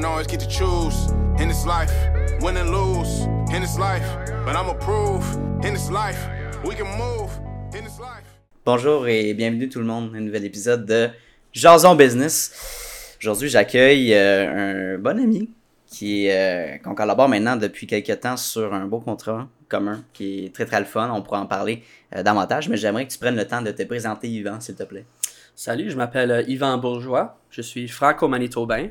don't always get to choose in this life, win and lose in this life. But I'ma prove in this life, we can move in this life. Bonjour et bienvenue tout le monde à un nouvel épisode de Jason Business. Aujourd'hui, j'accueille euh, un bon ami qui euh, qu'on collabore maintenant depuis quelques temps sur un beau contrat commun qui est très très le fun. On pourra en parler euh, davantage, mais j'aimerais que tu prennes le temps de te présenter, Yvan, s'il te plaît. Salut, je m'appelle euh, Yvan Bourgeois. Je suis franco-manitobain.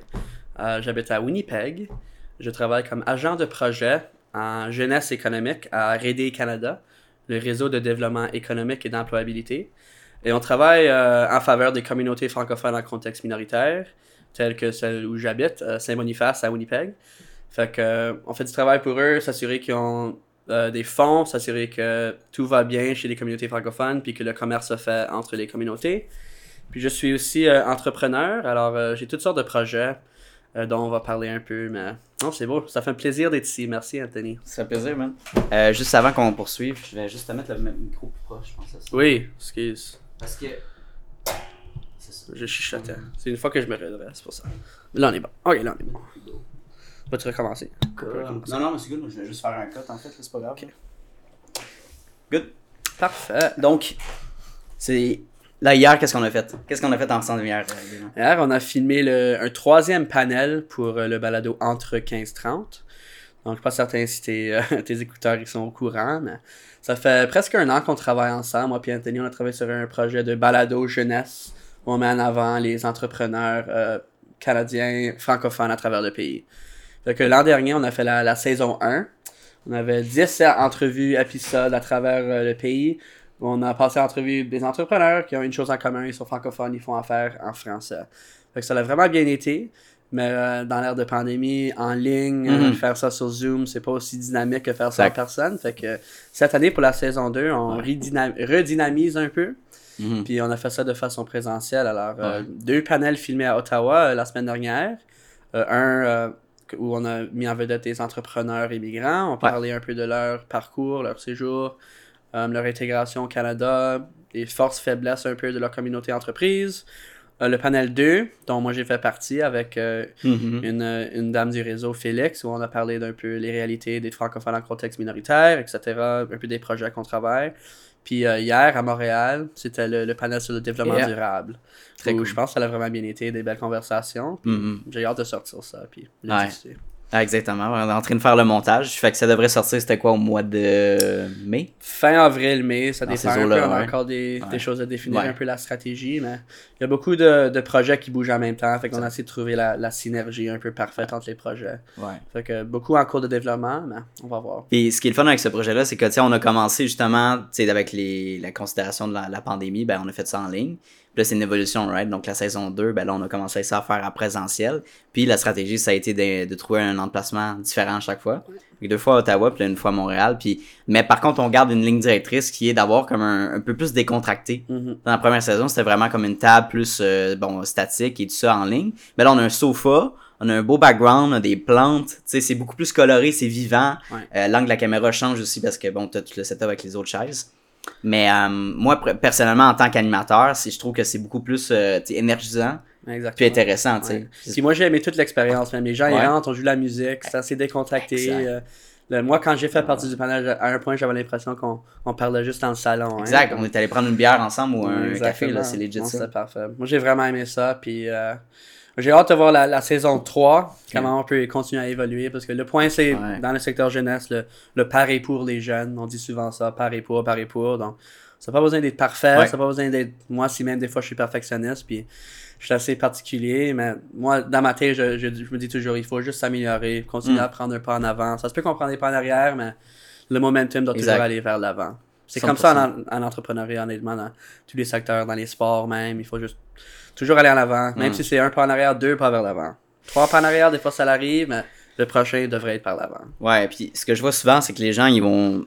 Euh, J'habite à Winnipeg. Je travaille comme agent de projet en jeunesse économique à Rédé Canada, le réseau de développement économique et d'employabilité. Et on travaille euh, en faveur des communautés francophones en contexte minoritaire, telles que celle où j'habite, euh, Saint-Boniface à Winnipeg. Fait que, on fait du travail pour eux, s'assurer qu'ils ont des fonds, s'assurer que tout va bien chez les communautés francophones, puis que le commerce se fait entre les communautés. Puis je suis aussi entrepreneur, alors j'ai toutes sortes de projets euh, dont on va parler un peu, mais non, c'est beau, ça fait un plaisir d'être ici. Merci Anthony. Ça fait plaisir, man. Euh, juste avant qu'on poursuive, je vais juste te mettre le même micro plus proche, je pense à ça. Oui, excuse, Parce que. C'est ça. je chuchotais. C'est une fois que je me redresse, c'est pour ça. Là on est bon. Ok, là on est bon. Vas-tu recommencer? Non, non, mais c'est good, moi, je vais juste faire un cut en fait, là, c'est pas grave. Good. Parfait. Donc, c'est. Là, hier, qu'est-ce qu'on a fait? Qu'est-ce qu'on a fait ensemble hier euh, Yvan? Hier, on a filmé le, un troisième panel pour euh, le balado Entre 15-30. Donc, je suis pas certain si tes, euh, tes écouteurs ils sont au courant, mais ça fait presque un an qu'on travaille ensemble. Moi et Anthony, on a travaillé sur un projet de balado jeunesse on met en avant les entrepreneurs canadiens francophones à travers le pays. Fait l'an dernier, on a fait la, saison 1. On avait 10 entrevues, épisodes à travers le pays. On a passé entrevue des entrepreneurs qui ont une chose en commun, ils sont francophones, ils font affaire en français. Fait que ça a vraiment bien été, mais euh, dans l'ère de pandémie, en ligne, euh, Mhm. faire ça sur Zoom, c'est pas aussi dynamique que faire ça en personne. Fait que cette année, pour la saison 2, on redynam- redynamise un peu. Mhm. Puis on a fait ça de façon présentielle. Alors, euh, Ouais. deux panels filmés à Ottawa la semaine dernière. Un où on a mis en vedette des entrepreneurs immigrants. On parlait un peu de leur parcours, leur séjour, leur intégration au Canada, les forces, faiblesses un peu de leur communauté entreprise. Euh, le panel 2, dont moi j'ai fait partie avec euh, Mhm. une, euh, une dame du réseau, Félix, où on a parlé d'un peu les réalités des francophones en contexte minoritaire, etc., un peu des projets qu'on travaille. Puis euh, hier, à Montréal, c'était le, le panel sur le développement Yeah. durable. Très Où cool. Je pense que ça a vraiment bien été, des belles conversations. Mhm. J'ai hâte de sortir ça, puis Ouais. Ah, exactement. On est en train de faire le montage. Fait que ça devrait sortir, c'était quoi, au mois de mai? Fin avril, mai, ça dépend un peu, on a encore des, Ouais. des choses à définir, Ouais. un peu la stratégie, mais il y a beaucoup de, de projets qui bougent en même temps, fait qu'on a essayé de trouver la, la synergie un peu parfaite entre les projets. Ouais. Fait que beaucoup en cours de développement, mais on va voir. Puis ce qui est le fun avec ce projet-là, c'est que on a commencé justement, avec les, la considération de la, la pandémie, ben on a fait ça en ligne. Puis là, c'est une évolution, right? Donc la saison 2, ben là, on a commencé ça à faire en présentiel. Puis la stratégie, ça a été de, de trouver un emplacement différent à chaque fois. Que deux fois à Ottawa, puis là, une fois à Montréal. Puis, mais par contre, on garde une ligne directrice qui est d'avoir comme un, un peu plus décontracté. Mhm. Dans la première saison, c'était vraiment comme une table plus euh, bon statique et tout ça en ligne. Mais là, on a un sofa, on a un beau background, on a des plantes. Tu sais, c'est beaucoup plus coloré, c'est vivant. Ouais. Euh, L'angle de la caméra change aussi parce que bon, t'as tout le setup avec les autres chaises. Mais euh, moi, personnellement, en tant qu'animateur, c'est- je trouve que c'est beaucoup plus euh, énergisant Exactement. puis intéressant. tu sais. Puis moi, j'ai aimé toute l'expérience. Même les gens, ils rentrent, on joue de la musique, c'est assez décontracté. Euh, le- moi, quand j'ai fait partie du panel, à un point, j'avais l'impression qu'on on parlait juste dans le salon. hein. Exact. On est allé prendre une bière ensemble ou un Exactement. café, là, c'est legit ça. C'était parfait. Moi, j'ai vraiment aimé ça. Puis j'ai hâte de voir la, la saison 3, comment on peut continuer à évoluer. Parce que le point, c'est Ouais. dans le secteur jeunesse, le, le par et pour les jeunes. On dit souvent ça, par et pour, par et pour. Donc, ça n'a pas besoin d'être parfait. Ouais. Ça n'a pas besoin d'être. Moi, si même des fois, je suis perfectionniste. Puis je suis assez particulier. Mais moi, dans ma tête, je, je, je me dis toujours, il faut juste s'améliorer, continuer Mm. à prendre un pas en avant. Ça se peut qu'on prenne des pas en arrière, mais le momentum doit Exact. toujours aller vers l'avant. C'est 100%. comme ça en, en entrepreneuriat, honnêtement, dans tous les secteurs, dans les sports même. Il faut juste toujours aller en avant. Même Mm. si c'est un pas en arrière, deux pas vers l'avant. Trois pas en arrière, des fois ça l'arrive, mais le prochain devrait être par l'avant. Ouais, puis ce que je vois souvent, c'est que les gens, ils vont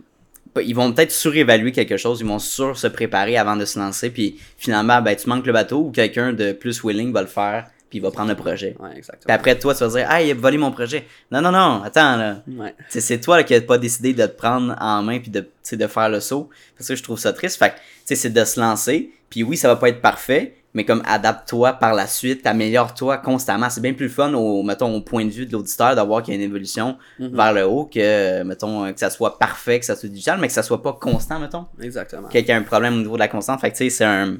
ils vont peut-être surévaluer quelque chose, ils vont sur se préparer avant de se lancer, puis finalement, ben, tu manques le bateau ou quelqu'un de plus willing va le faire, puis il va prendre le projet. Ouais, Puis exactement. après, toi, tu vas dire, ah, il a volé mon projet. Non, non, non, attends, là. Ouais. C'est- C'est toi là, qui n'as pas décidé de te prendre en main puis de, de faire le saut. Parce que je trouve ça triste. Fait que, tu sais, c'est de se lancer. Puis oui, ça va pas être parfait, mais comme adapte-toi par la suite, améliore-toi constamment. C'est bien plus fun au, mettons, au point de vue de l'auditeur d'avoir qu'il y a une évolution Mhm. vers le haut que, mettons, que ça soit parfait, que ça soit digital, mais que ça soit pas constant, mettons. Exactement. Quelqu'un a un problème au niveau de la constante. Fait que, tu sais, c'est un.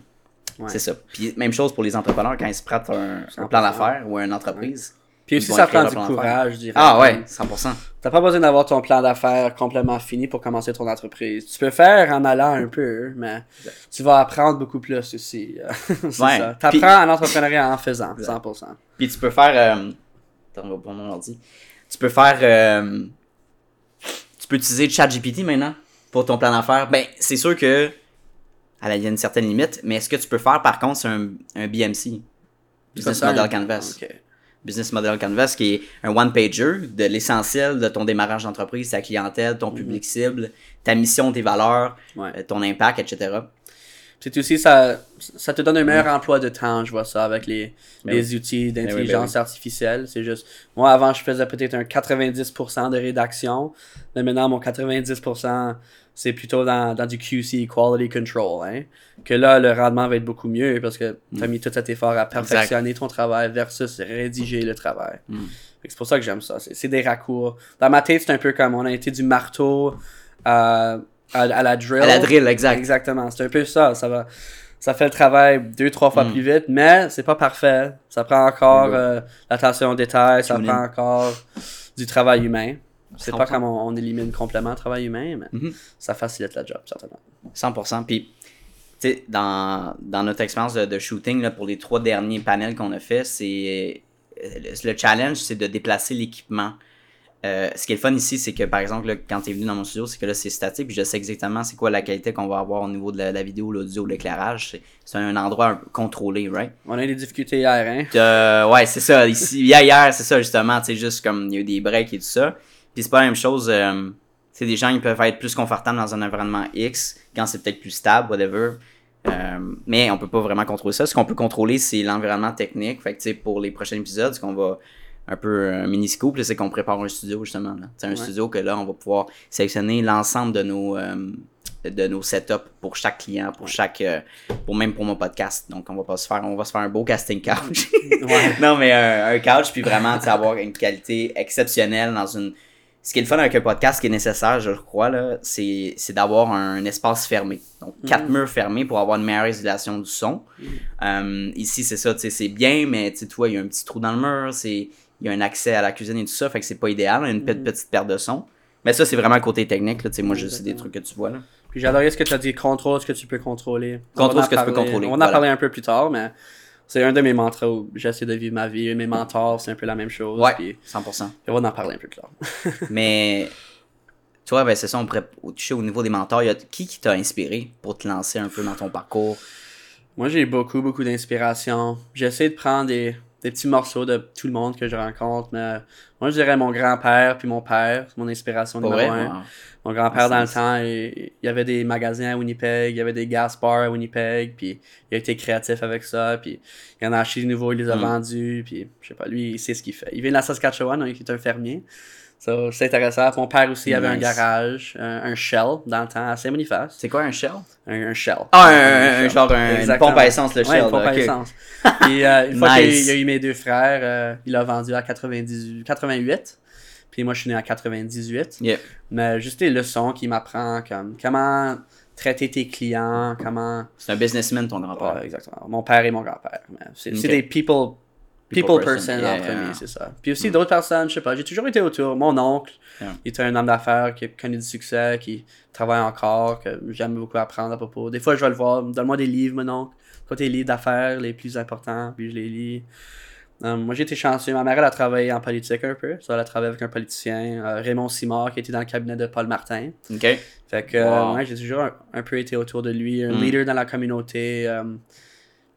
Ouais. C'est ça. Puis, même chose pour les entrepreneurs quand ils se prêtent un, un 100%. plan d'affaires ou une entreprise. Puis aussi, ça prend du courage, je dirais. Ah ouais, 100%. T'as pas besoin d'avoir ton plan d'affaires complètement fini pour commencer ton entreprise. Tu peux faire en allant un peu, mais tu vas apprendre beaucoup plus aussi. c'est Ouais. ça. Puis- T'apprends en entrepreneuriat en faisant, 100%. Puis tu peux faire. euh, Attends, on va prendre mon ordi. Tu peux faire. euh, Tu peux utiliser ChatGPT maintenant pour ton plan d'affaires. Ben, c'est sûr que. à Il y a une certaine limite, mais ce que tu peux faire par contre, c'est un, un BMC. Business Model Canvas. Business Model Canvas, qui est un one-pager de l'essentiel de ton démarrage d'entreprise, ta clientèle, ton public cible, ta mission, tes valeurs. Ouais. euh, ton impact, etc. C'est aussi, ça, ça te donne un meilleur emploi de temps, je vois ça, avec les, Ben les outils ben d'intelligence artificielle. C'est juste, moi avant, je faisais peut-être un 90% de rédaction, mais maintenant, mon 90%, c'est plutôt dans, dans du QC, Quality Control. Hein? Que là, le rendement va être beaucoup mieux parce que tu as mis tout cet effort à perfectionner ton travail versus rédiger le travail. Mm. C'est pour ça que j'aime ça. C'est des raccours. Dans ma tête, c'est un peu comme on a été du marteau à, à, à la drill. À la drill, exact. Exactement, c'est un peu ça. Ça va, ça fait le travail deux, trois fois Mm. plus vite, mais c'est pas parfait. Ça prend encore euh, l'attention aux détails, ça prend encore du travail humain. C'est pas 100%. comme on, on élimine complètement le travail humain, mais Mhm. ça facilite le job, certainement. 100%. Puis, tu sais, dans, dans notre expérience de, de shooting, là, pour les trois derniers panels qu'on a fait, c'est. euh, le challenge, c'est de déplacer l'équipement. Euh, ce qui est le fun ici, c'est que par exemple, là, quand tu es venu dans mon studio, c'est que là, c'est statique, puis je sais exactement c'est quoi la qualité qu'on va avoir au niveau de la, la vidéo, l'audio, l'éclairage. C'est- un endroit un peu contrôlé, right? On a eu des difficultés hier, hein? Euh, ouais, c'est ça. Ici, hier, hier c'est ça, justement. C'est juste comme il y a eu des breaks et tout ça. Puis c'est pas la même chose. Euh, c'est des gens qui peuvent être plus confortables dans un environnement X quand c'est peut-être plus stable, whatever. Euh, mais on peut pas vraiment contrôler ça. Ce qu'on peut contrôler, c'est l'environnement technique. Fait que, tu sais, pour les prochains épisodes, ce qu'on va un peu un mini scoop, là, c'est qu'on prépare un studio, justement. là. C'est un Ouais. studio que là, on va pouvoir sélectionner l'ensemble de nos. euh, de nos setups pour chaque client, pour chaque euh, pour même pour mon podcast. Donc on va pas se faire on va se faire un beau casting couch. Ouais. non mais un, un couch puis vraiment avoir une qualité exceptionnelle dans une ce qui est le fun avec un podcast ce qui est nécessaire je crois là c'est c'est d'avoir un espace fermé donc quatre murs fermés pour avoir une meilleure isolation du son Euh, ici c'est ça tu sais c'est bien mais tu vois il y a un petit trou dans le mur c'est il y a un accès à la cuisine et tout ça fait que c'est pas idéal une petite, petite perte de son mais ça c'est vraiment côté technique là moi c'est des trucs que tu vois là Puis j'adorais ce que tu as dit, contrôle ce que tu peux contrôler. Contrôle ce que tu peux contrôler, On en voilà. parler un peu plus tard, mais c'est un de mes mantras où j'essaie de vivre ma vie. Mes mentors, c'est un peu la même chose. ouais Puis 100% on va en parler un peu plus tard. Mais toi, ben, c'est ça, on pourrait toucher au niveau des mentors. Y a qui qui t'a inspiré pour te lancer un peu dans ton parcours? Moi, j'ai beaucoup, beaucoup d'inspiration. J'essaie de prendre des, des petits morceaux de tout le monde que je rencontre, mais moi, je dirais mon grand-père puis mon père, c'est mon inspiration numéro un. Wow. Mon grand-père, Ah, dans le temps, il, il y avait des magasins à Winnipeg, il y avait des gas bars à Winnipeg, puis il a été créatif avec ça, puis il en a acheté de nouveaux, il les a Mm. vendus, puis je sais pas, lui, il sait ce qu'il fait. Il vient de la Saskatchewan, donc il est un fermier. Ça, c'est intéressant. Mon père aussi avait un garage, un, un Shell, dans le temps, à Saint-Boniface. C'est quoi un shell? Un, un Shell. Ah, un, genre un, une pompe à essence, le Ouais, shell. une pompe là, à essence. Euh, une fois qu'il y a eu mes deux frères, euh, il a vendu à 98, 88. Puis moi, je suis né à 98. Yeah. Mais juste les leçons qu'il m'apprend, comme comment traiter tes clients, comment. C'est un businessman, ton grand-père. Ouais, exactement. Mon père et mon grand-père. C'est des people, People people, person, yeah, en yeah, premier, yeah. c'est ça. Puis aussi d'autres personnes, je sais pas, j'ai toujours été autour. Mon oncle, Yeah. il était un homme d'affaires qui a connu du succès, qui travaille encore, que j'aime beaucoup apprendre à propos. Des fois, je vais le voir, donne-moi des livres, mon oncle. Quoi tes livres d'affaires les plus importants, puis je les lis. Euh, moi, j'ai été chanceux. Ma mère, elle a travaillé en politique un peu. Ça, elle a travaillé avec un politicien, euh, Raymond Simard, qui était dans le cabinet de Paul Martin. Ok. Fait que, euh, Wow. ouais, j'ai toujours un, un peu été autour de lui, un Mm. leader dans la communauté.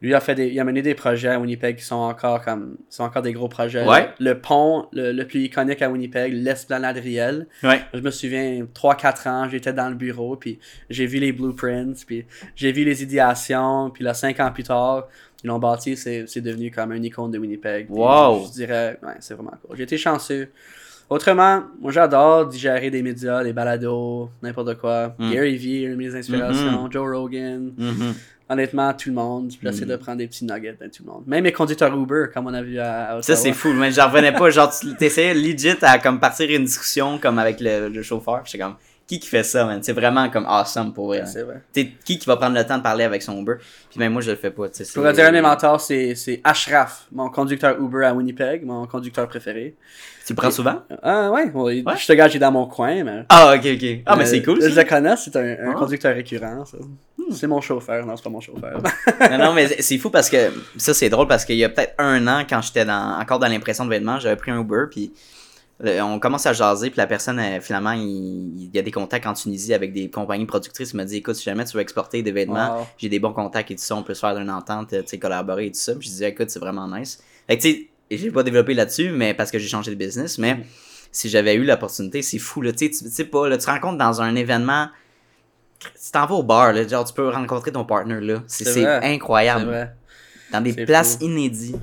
Lui a fait des, il a mené des projets à Winnipeg qui sont encore comme, sont encore des gros projets. Ouais. Le, pont, le, le plus iconique à Winnipeg, l'esplanade Riel. Ouais. Je me souviens, 3-4 ans, j'étais dans le bureau, puis j'ai vu les blueprints, puis j'ai vu les idéations, puis là, 5 ans plus tard, ils l'ont bâti, c'est c'est devenu comme un icône de Winnipeg. Wow. Je, je dirais, ouais, c'est vraiment cool. J'ai été chanceux. Autrement, moi j'adore digérer des médias, des balados, n'importe quoi. Mm. Gary Vee, une mes inspirations, Mm-hmm. Joe Rogan. Mhm. Honnêtement, tout le monde. J'essaie Mm. de prendre des petits nuggets de tout le monde. Même les conducteurs Uber, comme on a vu à, à Ça, c'est fou, mais j'en revenais pas. Genre, tu t'essayais legit à comme partir une discussion comme avec le, le chauffeur. J'étais comme, qui qui fait ça, man? C'est vraiment comme awesome pour vrai. C'est vrai. T'sais, qui qui va prendre le temps de parler avec son Uber? Puis même moi, je le fais pas. Je c'est- pourrais dire un de mes mentors, c'est c'est Ashraf, mon conducteur Uber à Winnipeg, mon conducteur préféré. Tu le prends souvent? Ah ouais, Ouais. je te gage, il est dans mon coin, mais... Ah, ok, ok. Ah, mais Euh, c'est cool, Je le connais, c'est un, un Ah. Conducteur récurrent, ça. C'est mon chauffeur, non, c'est pas mon chauffeur. non, non, mais c'est fou parce que ça, c'est drôle parce qu'il y a peut-être un an, quand j'étais dans, encore dans l'impression de vêtements, j'avais pris un Uber, puis on commence à jaser, puis la personne, euh, finalement, il, il y a des contacts en Tunisie avec des compagnies productrices. Il m'a dit, écoute, si jamais tu veux exporter des vêtements, Wow. j'ai des bons contacts et tout ça, on peut se faire d'une entente, euh, tu sais, collaborer et tout ça. Puis je disais, écoute, c'est vraiment nice. Fait que, tu sais, j'ai pas développé là-dessus, mais parce que j'ai changé de business, mais Mm. si j'avais eu l'opportunité, c'est fou, là, tu sais, tu sais pas, là, tu te rencontres dans un événement, tu t'en vas au bar, là, genre, tu peux rencontrer ton partner, là. C'est incroyable. Dans des places fou. inédites.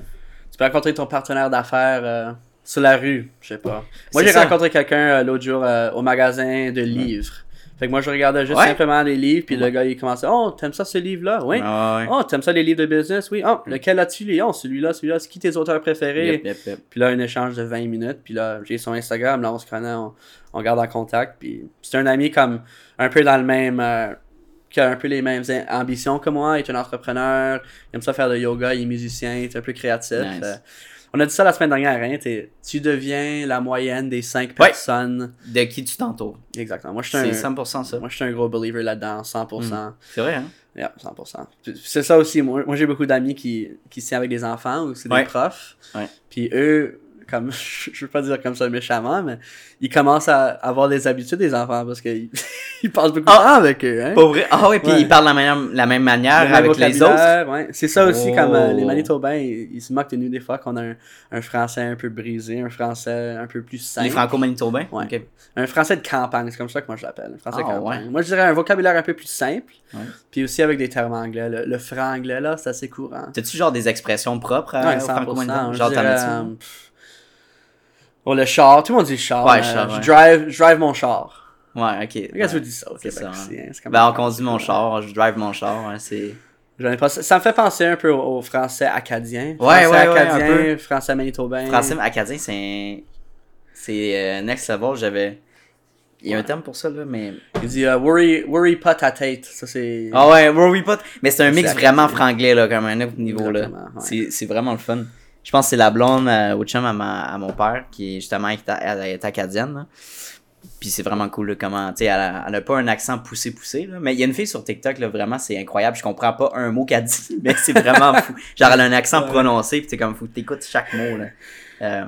Tu peux rencontrer ton partenaire d'affaires euh, sur la rue, je sais pas. Moi, j'ai rencontré quelqu'un euh, l'autre jour euh, au magasin de livres. Fait que moi, je regardais juste Ouais? simplement les livres, puis le gars, il commençait « Oh, t'aimes ça ce livre-là? Oui. Ah ouais. Oh, t'aimes ça les livres de business? Oui. Oh, lequel as-tu lu? Oh, celui-là, celui-là. C'est qui tes auteurs préférés? Yep, yep, yep. Puis là, un échange de 20 minutes. Puis là, j'ai son Instagram. Là, on se connaît, on, on garde en contact. Puis c'est un ami comme un peu dans le même. euh, qui a un peu les mêmes am- ambitions que moi. Il est un entrepreneur. Il aime ça faire de yoga. Il est musicien. Il est un peu créatif. Nice. Euh, on a dit ça la semaine dernière. Hein, tu deviens la moyenne des 5 Ouais. personnes. De qui tu t'entoures. Exactement. Moi, je suis C'est un, 100% ça. moi, je suis un gros believer là-dedans. 100%. C'est vrai, hein? Yeah, 100%. Puis C'est ça aussi. Moi, moi j'ai beaucoup d'amis qui, qui sont avec des enfants ou c'est des Ouais. profs. Ouais. Puis eux, comme, je veux pas dire comme ça méchamment, mais ils commencent à avoir des habitudes des enfants parce qu'ils ils passent beaucoup de temps avec eux. Hein? Vrai? Ah ouais, puis Ouais. ils parlent la, manière, la même manière Le même avec les autres? ouais. C'est ça aussi, Oh. comme euh, les Manitobains, ils, ils se moquent de nous des fois qu'on a un, un français un peu brisé, un français un peu plus simple. Les franco-manitobains? Ouais. Un français de campagne, c'est comme ça que moi je l'appelle. Un français Ah, de campagne. ouais. Moi je dirais un vocabulaire un peu plus simple. Puis aussi avec des termes anglais. Le, le franglais, là, c'est assez courant. T'as-tu genre des expressions propres à, Ouais, aux 100%. franco-manitobains? je Genre, t'en dirais, as-tu? euh, pff. Oh, le char, tout le monde dit le char. Ouais, char, je, drive, je drive mon char. Ouais, ok. Que ouais. tu dis ça au C'est Québec ça, hein. hein? Ben, on conduit mon char, je drive mon char, ouais, c'est... J'en ai pas... Ça me fait penser un peu au, français acadien. Ouais, français ouais, ouais, acadien, un peu. français manitobain. Français acadien, c'est... C'est euh, next level, j'avais... Il y a un terme pour ça, là, mais... Il dit euh, worry, worry pas ta tête. Ça, c'est. Ah ouais, worry pas. Mais c'est un mix vraiment franglais, là, comme un autre niveau, là. Exactement, c'est vraiment le fun. Je pense que c'est la blonde euh, au chum à, ma- à mon père, qui est justement est, elle est acadienne, là. Puis c'est vraiment cool, là, comment, tu sais, elle, a- elle a pas un accent poussé-poussé, là. Mais il y a une fille sur TikTok, là, vraiment, c'est incroyable. Je comprends pas un mot qu'elle dit, mais c'est vraiment fou. Genre, elle a un accent prononcé, puis c'est comme fou, t'écoutes chaque mot, là. Euh,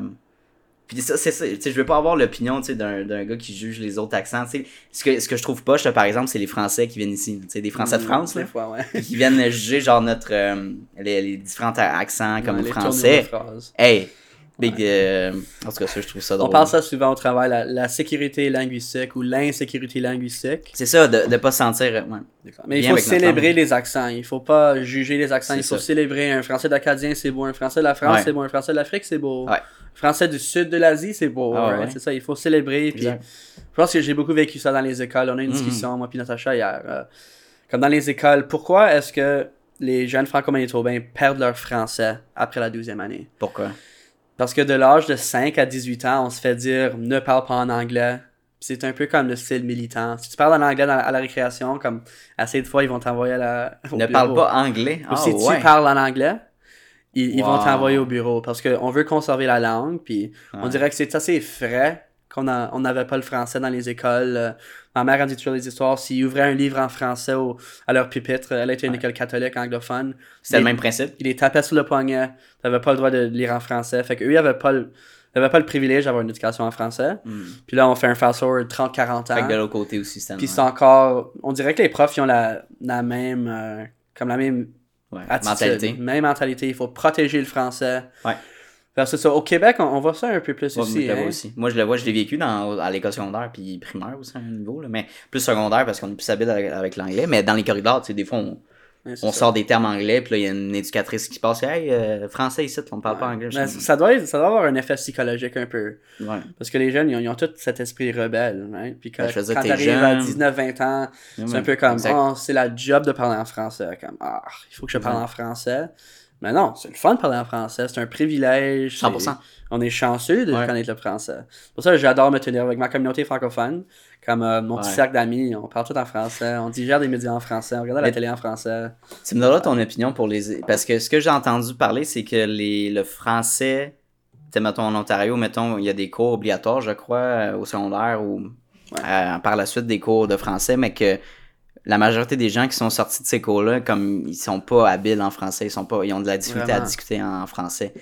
puis ça, c'est ça. Tu sais, je veux pas avoir l'opinion, tu sais, d'un d'un gars qui juge les autres accents, tu sais. Ce que, ce que je trouve pas, par exemple, c'est les Français qui viennent ici, tu sais, des Français de Mm, France, Des là fois, ouais. qui viennent juger genre notre euh, les, les différents accents comme Ouais, le français. Hey, big euh, en tout cas ça je trouve ça drôle. On parle ça souvent au travail, la, la sécurité linguistique ou l'insécurité linguistique. C'est ça de de pas se sentir ouais. Mais il faut célébrer les accents. Il faut pas juger les accents. Il faut ça. célébrer un français d'Acadien, c'est beau. Un français de la France, Ouais. c'est beau. Un français de l'Afrique, c'est beau. Ouais. Français du sud de l'Asie, c'est beau. Ah, ouais. C'est ça, il faut célébrer. Puis, je pense que j'ai beaucoup vécu ça dans les écoles. On a eu une Mhm. discussion, moi puis Natacha, hier. euh, comme dans les écoles, pourquoi est-ce que les jeunes franco-manitobains perdent leur français après la douzième année? Pourquoi? Parce que de l'âge de 5 à 18 ans, on se fait dire ne parle pas en anglais. C'est un peu comme le style militant. Si tu parles en anglais dans- à la récréation, comme assez de fois, ils vont t'envoyer à la. au Ne bureau. parle pas anglais? Ou si ouais. tu parles en anglais, ils, ils vont t'envoyer au bureau. Parce qu'on veut conserver la langue. Puis on dirait que c'est assez frais qu'on n'avait pas le français dans les écoles. Euh, Ma mère a dit toujours des histoires. S'ils ouvraient un livre en français au- à leur pupitre, elle était une Ouais. école catholique anglophone. C'était le même principe. ils les tapaient sur le poignet. T'avais pas le droit de lire en français. Fait qu'eux, ils avaient pas le, ils avaient pas le privilège d'avoir une éducation en français. Hmm. Puis là, on fait un fast-forward 30-40 ans. Fait que de l'autre côté aussi Puis c'est encore... On dirait que les profs, ils ont la, la même... euh, comme la même Ouais, attitude. mentalité. Même mentalité. Il faut protéger le français. Ouais. Ça. Au Québec, on, on voit ça un peu plus Ouais, moi, aussi. je le vois hein. aussi. Moi, je le vois, je l'ai vécu dans, à l'école secondaire, puis primaire aussi à un niveau, là, mais plus secondaire parce qu'on est plus habile avec, avec l'anglais. Mais dans les corridors, tu sais, des fois, on, Ouais, sort des termes anglais, puis là, il y a une éducatrice qui passe, hey, euh, français ici, on parle pas anglais. Ça, doit être- ça doit avoir un effet psychologique un peu. Parce que les jeunes, ils ont, ils ont tout cet esprit rebelle. Puis quand, Ben, quand t'es t'arrives à jeune. 19-20 ans, c'est un peu comme, oh, c'est la job de parler en français. Comme, ah, il faut que je parle en français. Mais non, c'est le fun de parler en français. C'est un privilège. c'est- 100%. On est chanceux de Ouais. connaître le français. C'est pour ça que j'adore me tenir avec ma communauté francophone. Comme euh, mon petit Ouais. cercle d'amis, on parle tout en français. On digère des médias en français. On regarde la télé en français. Tu me donneras ton opinion pour les. Parce que ce que j'ai entendu parler, c'est que les, le français, mettons en Ontario, mettons, il y a des cours obligatoires, je crois, euh, au secondaire ou euh, par la suite des cours de français, mais que la majorité des gens qui sont sortis de ces cours-là, comme ils sont pas habiles en français, ils sont pas, ils ont de la difficulté à discuter en français.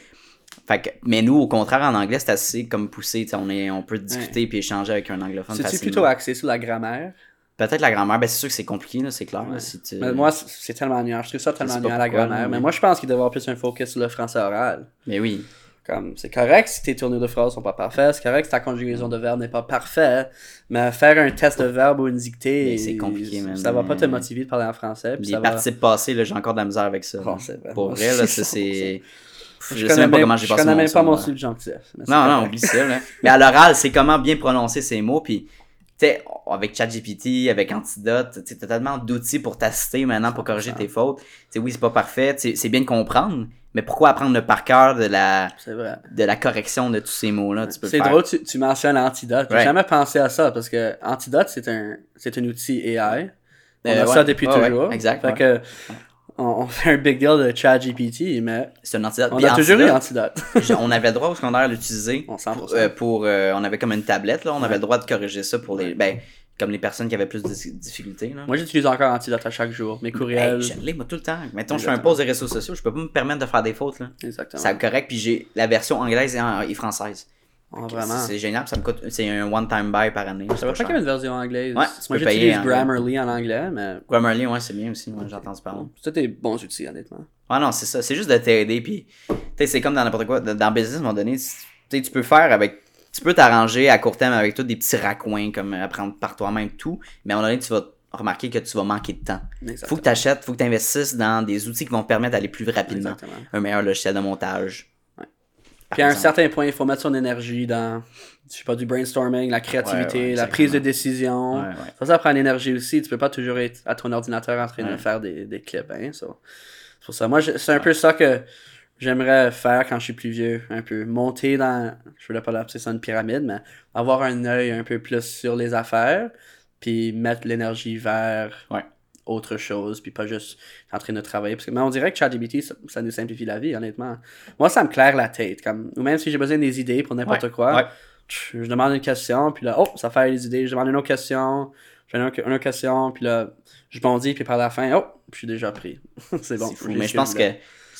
Fait que, mais nous, au contraire, en anglais, c'est assez comme poussé. On, est, on peut discuter puis échanger avec un anglophone C'est-tu plutôt axé sur la grammaire? Peut-être la grammaire, ben c'est sûr que c'est compliqué, c'est clair. là, Ouais. si tu- Mais moi, c'est- tellement nuant. Je trouve ça tellement nuant la grammaire. mais- Mais moi, je pense qu'il devrait y avoir plus un focus sur le français oral. Mais oui. Comme, c'est correct si tes tournures de phrases sont pas parfaites, c'est correct si ta conjugaison de verbe n'est pas parfaite, mais faire un test de verbe ou une dictée, c'est compliqué, man. ça va pas te motiver de parler en français. puis Les va... participes passés, là, j'ai encore de la misère avec ça. Pour vrai, là, c'est. Je, Je sais connais même pas même- comment j'ai je passé connais mon même pas mon subjonctif. Non, non, oublie ça, là. Mais à l'oral, c'est comment bien prononcer ces mots, puis, sais, avec ChatGPT, avec Antidote, tu as tellement d'outils pour t'assister maintenant pour corriger 100%. tes fautes. Sais, oui, c'est pas parfait, c'est bien de comprendre, mais pourquoi apprendre le par cœur de la, de la correction de tous ces mots-là? Tu peux le C'est drôle, tu, tu mentionnes Antidote. J'ai jamais pensé à ça parce que Antidote, c'est un, c'est un outil AI. On Euh, a ouais. ça depuis ouais, toujours. exact, Fait ouais. que, on, on fait un big deal de ChatGPT, mais C'est un antidote. on Puis a toujours eu Antidote, Antidote. on avait le droit au secondaire de l'utiliser. On 100%. pour, euh, pour, euh, on avait comme une tablette là, on avait le droit de corriger ça pour les ben comme les personnes qui avaient plus de difficultés là. Moi, j'utilise encore Antidote à chaque jour. Mes courriels. Hey, je l'ai moi tout le temps. Mettons je fais un pause des réseaux sociaux, je peux pas me permettre de faire des fautes là. Exactement. C'est correct puis j'ai la version anglaise et française. Ah. C'est génial, ça me coûte c'est un one time buy par année. Je savais pas pas qu'il y avait une version anglaise. Ouais, tu Moi, j'utilise Grammarly en anglais, mais Grammarly ouais, c'est bien aussi, moi j'ai entendu parler. c'est des bons outils, honnêtement. Ah non, c'est ça. C'est juste de t'aider. Puis, tu sais, c'est comme dans n'importe quoi. Dans business, à un moment donné, tu sais, tu peux faire avec. Tu peux t'arranger à court terme avec tous des petits raccoins, comme apprendre par toi-même tout. Mais à un moment donné, tu vas remarquer que tu vas manquer de temps. Exactement. Faut que tu achètes, faut que tu investisses dans des outils qui vont te permettre d'aller plus rapidement. Exactement. Un meilleur logiciel de montage. Puis à un certain point, il faut mettre son énergie dans, je sais pas, du brainstorming, la créativité, Ouais, ouais, la prise de décision. Ouais, ouais. Ça, ça prend l'énergie aussi. Tu peux pas toujours être à ton ordinateur en train de faire des, des clips. Hein. C'est pour ça. Moi, c'est un peu ça que j'aimerais faire quand je suis plus vieux. Un peu monter dans, je voulais pas l'appeler ça une pyramide, mais avoir un œil un peu plus sur les affaires, puis mettre l'énergie vers Ouais. Autre chose, puis pas juste en train de travailler. Parce que, mais on dirait que ChatGPT, ça, ça nous simplifie la vie, honnêtement. Moi, ça me claire la tête. Comme, ou même si j'ai besoin des idées pour n'importe Ouais, quoi, ouais. je demande une question, puis là, oh, ça fait les idées. Je demande une autre question, je demande une autre question, puis là, je bondis, puis par la fin, oh, je suis déjà pris. c'est bon. Fou. Mais je pense que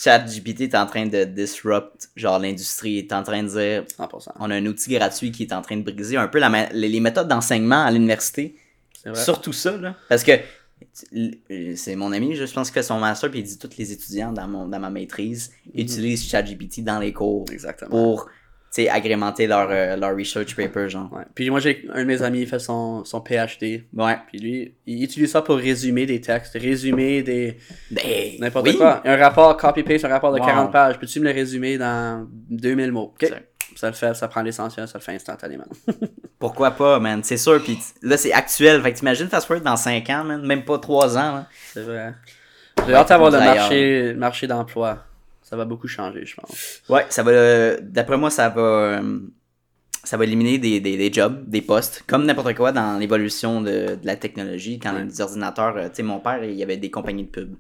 ChatGPT est en train de disrupt, genre, l'industrie. est en train de dire, 100%. on a un outil gratuit qui est en train de briser un peu la les, méthodes d'enseignement à l'université. Surtout ça, là. Parce que c'est mon ami, je pense, qui fait son master, puis il dit tous les étudiants dans, mon, dans ma maîtrise utilisent ChatGPT dans les cours Exactement. pour agrémenter leur, euh, leur research paper, genre. Ouais. Puis moi, j'ai un de mes amis, il fait son, son PhD. Ouais. Puis lui, il utilise ça pour résumer des textes, résumer des. Ben, N'importe oui. quoi. Un rapport copy-paste, un rapport de Wow. 40 pages. Peux-tu me le résumer dans 2000 mots? Ça le fait, ça prend l'essentiel, ça le fait instantanément. Pourquoi pas, man? C'est sûr, puis là, c'est actuel. Fait que t'imagines fast forward dans 5 ans, man? Même pas 3 ans, là. C'est vrai. J'ai hâte d'avoir le marché, marché d'emploi. Ça va beaucoup changer, je pense. Ouais, ça va. euh, D'après moi, ça va. euh, ça va éliminer des, des, des jobs, des postes, comme n'importe quoi dans l'évolution de, de la technologie. Quand Ouais. les ordinateurs. euh, Tu sais, mon père, il y avait des compagnies de pub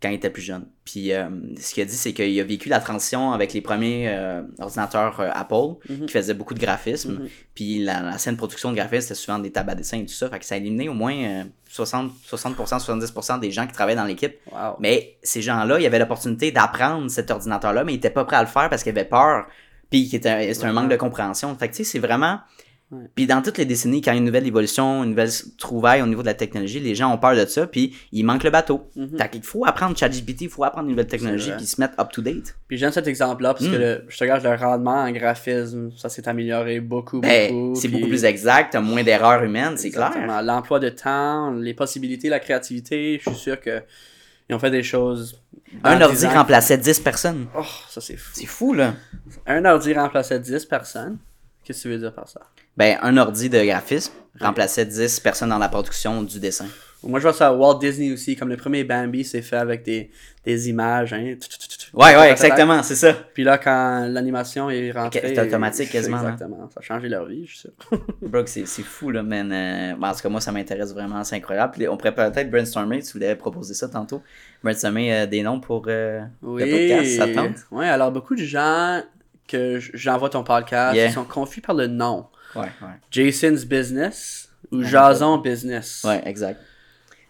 quand il était plus jeune. Puis euh, ce qu'il a dit, c'est qu'il a vécu la transition avec les premiers euh, ordinateurs euh, Apple Mhm. qui faisaient beaucoup de graphisme. Mhm. Puis la, la scène production de graphisme, c'était souvent des tables à dessin et tout ça. Fait que ça a éliminé au moins euh, 60, 60%, 70% des gens qui travaillaient dans l'équipe. Wow. Mais ces gens-là, ils avaient l'opportunité d'apprendre cet ordinateur-là, mais ils n'étaient pas prêts à le faire parce qu'ils avaient peur. Puis c'était un manque de compréhension. Fait que tu sais, c'est vraiment. Ouais. Puis dans toutes les décennies, quand il y a une nouvelle évolution, une nouvelle trouvaille au niveau de la technologie, les gens ont peur de ça, puis il manque le bateau. Mhm. Fait qu'il faut apprendre ChatGPT, il faut apprendre une nouvelle technologie, puis se mettre up-to-date. Puis j'aime cet exemple-là parce Mm. que le, je te gage le rendement en graphisme, ça s'est amélioré beaucoup, Ben, beaucoup. c'est puis- beaucoup plus exact, t'as moins d'erreurs humaines, c'est clair. L'emploi de temps, les possibilités, la créativité, je suis sûr que Ils ont fait des choses. Un ordi 10 ans. remplaçait 10 personnes. Oh, ça c'est fou. C'est fou, là. Un ordi remplaçait 10 personnes. Qu'est-ce que tu veux dire par ça? Ben, un ordi de graphisme remplaçait 10 personnes dans la production du dessin. Moi, je vois ça à Walt Disney aussi, comme le premier Bambi, c'est fait avec des, des images. Hein. Ouais, ouais, exactement, c'est ça. Puis là, quand l'animation est rentrée. C'est automatique quasiment, là. Exactement. Ça a changé leur vie, je sais. Bro, c'est c'est fou, là, man. Euh, en tout cas, moi, ça m'intéresse vraiment, c'est incroyable. Puis on pourrait peut-être brainstormer, tu voulais proposer ça tantôt. Brainstormer euh, des noms pour euh, Oui. le podcast, ça te tente? Ouais, alors beaucoup de gens que j'envoie ton podcast Yeah. ils sont confus par le nom. Ouais, ouais. Jason's Business ou Jason Business. Ouais, exact.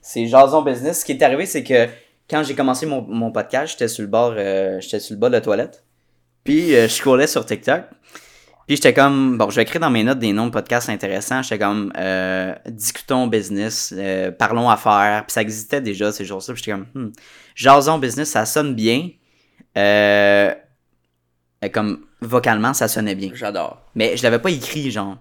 C'est Jason Business. Ce qui est arrivé, c'est que quand j'ai commencé mon, mon podcast, j'étais sur le bord, euh, j'étais sur le bas de la toilette. Puis euh, je scrollais sur TikTok. Puis j'étais comme, bon, je vais écrire dans mes notes des noms de podcasts intéressants. J'étais comme, euh, discutons business, euh, parlons affaires. Puis ça existait déjà ces jours-là. Puis j'étais comme, hmm, Jason Business, ça sonne bien. Euh, comme vocalement, ça sonnait bien. J'adore. Mais je l'avais pas écrit, genre.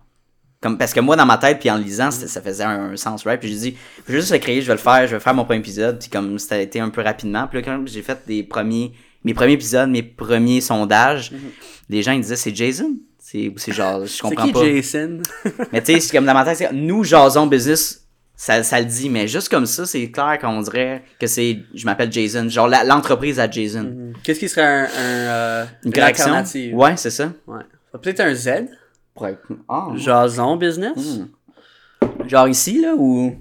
Comme, parce que moi, dans ma tête, puis en le lisant, c'était- ça faisait un, un sens, right? Puis j'ai dit, je vais juste le créer, je vais le faire, je vais faire mon premier épisode. Puis comme ça a été un peu rapidement. Puis là, quand j'ai fait des premiers, mes premiers épisodes, mes premiers sondages, les gens, ils disaient, c'est Jason? C'est, ou c'est genre, je C'est comprends qui pas. Jason? Mais tu sais, c'est comme dans ma tête, c'est, nous, Jason Business, ça, ça le dit. Mais juste comme ça, c'est clair qu'on dirait que c'est, je m'appelle Jason. Genre, l'entreprise à Jason. Qu'est-ce qui serait un, un, euh, Une une correction? alternative? Ouais, c'est ça. Ouais. Peut-être un Z? Pour être- Ah, Jason Business? hmm. Genre ici, là, ou.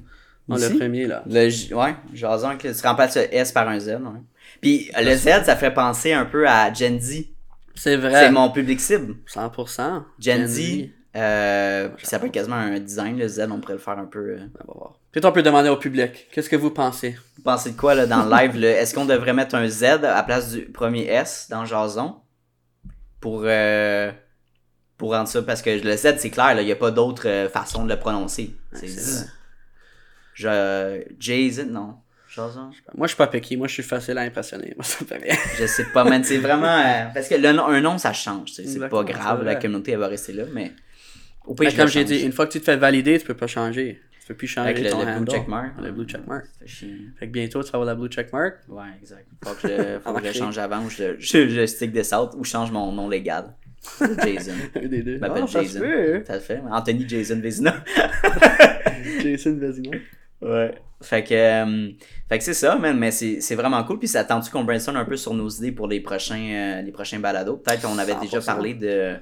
Non, ici? le premier, là. Le ouais, jason, que tu remplaces le S par un Z, ouais. Puis le Z, ça fait penser un peu à Gen Z. C'est vrai. C'est mon public cible. 100%. Gen Z, euh, ça s'appelle quasiment un design, le Z, on pourrait le faire un peu... euh. On va voir. Peut-être on peut demander au public. Qu'est-ce que vous pensez? Vous pensez de quoi, là, dans le live? Est-ce qu'on devrait mettre un Z à la place du premier S dans jason? Pour... euh, pour rendre ça, parce que le Z, c'est clair, il n'y a pas d'autre euh, façon de le prononcer. C'est Z. Je... Jason, non. Jason? Moi, je suis pas piqué. Moi, je suis facile à impressionner. Moi, ça me fait rien. Je sais pas, man. C'est vraiment. euh, parce que le nom- un nom, ça change. C'est pas grave. La communauté, elle va rester là. Mais. Au pire, comme j'ai dit, une fois que tu te fais valider, tu peux pas changer. Tu peux plus changer Avec le, ton le blue checkmark. Le blue checkmark. Fait que bientôt, tu vas avoir la blue checkmark. Ouais, exact. Faut que je, faut que je change avant ou je, je, je stick this out ou je change mon nom légal. Jason. Un des deux. M'appelle Jason. Ça le fait. Anthony Jason Vézina. Jason Vezina. Ouais. Fait que, euh, fait que c'est ça, man, mais c'est c'est vraiment cool. Puis ça attend-tu qu'on brainstorm un peu sur nos idées pour les prochains, euh, les prochains balados? Peut-être qu'on avait déjà 100%. parlé de,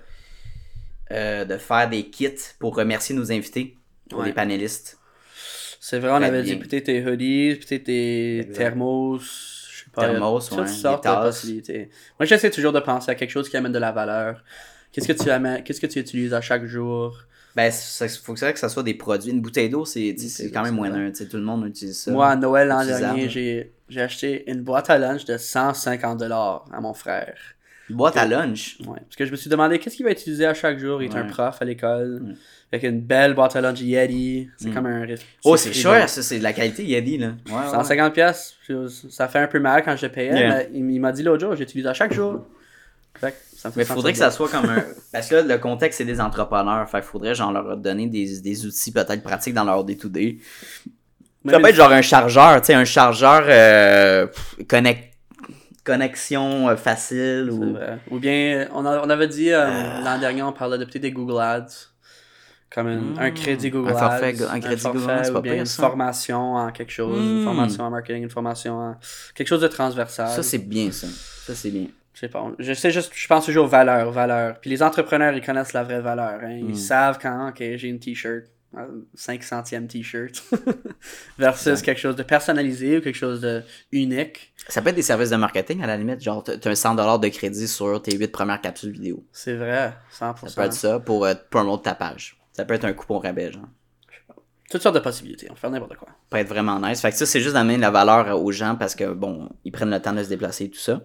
euh, de faire des kits pour remercier nos invités, pour Ouais. les panélistes. C'est vrai, on avait bien. dit peut-être tes hoodies, peut-être tes Exact. thermos, je sais pas. Thermos, toutes ouais, sortes de possibilités. Moi, j'essaie toujours de penser à quelque chose qui amène de la valeur. Qu'est-ce que tu amènes, qu'est-ce que tu utilises à chaque jour? Ben, il faut que ça, que ça soit des produits. Une bouteille d'eau, c'est quand même tu sais, Tout le monde utilise ça. Moi, à Noël l'an dernier, j'ai, j'ai acheté une boîte à lunch de 150 dollars à mon frère. Boîte à lunch. Ouais. Parce que je me suis demandé qu'est-ce qu'il va utiliser à chaque jour? Il est un prof à l'école. Ouais. Avec une belle boîte à lunch Yeti. C'est Mm. comme un riff. Oh, c'est cher, ça, c'est de la qualité Yeti, là. Ouais, ouais. 150 pièces, ça fait un peu mal quand je payais, Yeah. mais il, m'a dit l'autre jour, j'utilise à chaque jour. Fait que ça me fait Mais faudrait que ça soit comme un. Parce que là, le contexte, c'est des entrepreneurs. Fait faudrait, genre, leur donner des, des outils peut-être pratiques dans leur day-to-day. Ça peut être genre un chargeur, tu sais, un chargeur euh, pff, connect- connexion euh, facile ou. Ou bien, on, a- on avait dit euh, l'an dernier, on parlait de peut-être des Google Ads. Comme un, Mm. un crédit Google Un forfait Ads. un crédit Google forfait, Ads, c'est pas ou bien une ça. formation en quelque chose. Une Mm. formation en marketing, une formation en. Quelque chose de transversal. Ça, c'est bien, ça. Ça, c'est bien. Je sais pas. Je sais juste, je pense toujours valeur, valeur. Puis les entrepreneurs, ils connaissent la vraie valeur. hein. Ils Mm. savent quand, ok, j'ai une t-shirt, un 5 centième t-shirt, versus quelque chose de personnalisé ou quelque chose de unique. Ça peut être des services de marketing à la limite. Genre, t'as un 100$ de crédit sur tes 8 premières capsules vidéo. C'est vrai, 100%. Ça peut être ça pour euh, promote ta page. Ça peut être un coupon rabais, genre. Toutes sortes de possibilités. On peut faire n'importe quoi. Ça peut être vraiment nice. Fait que ça, c'est juste d'amener de la valeur aux gens parce que, bon, ils prennent le temps de se déplacer et tout ça.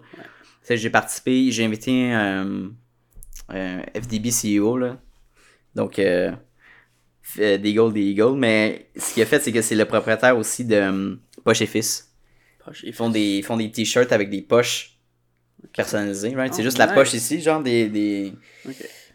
Tu J'ai participé, j'ai invité euh, un FDB CEO, là. Donc, euh, d'Eagle, des Eagles. Mais ce qu'il a fait, c'est que c'est le propriétaire aussi de euh, Poche et Fils. Poche, Ils font des, ils font des t-shirts avec des poches personnalisées, right? c'est Oh, juste la poche ici, genre des... des...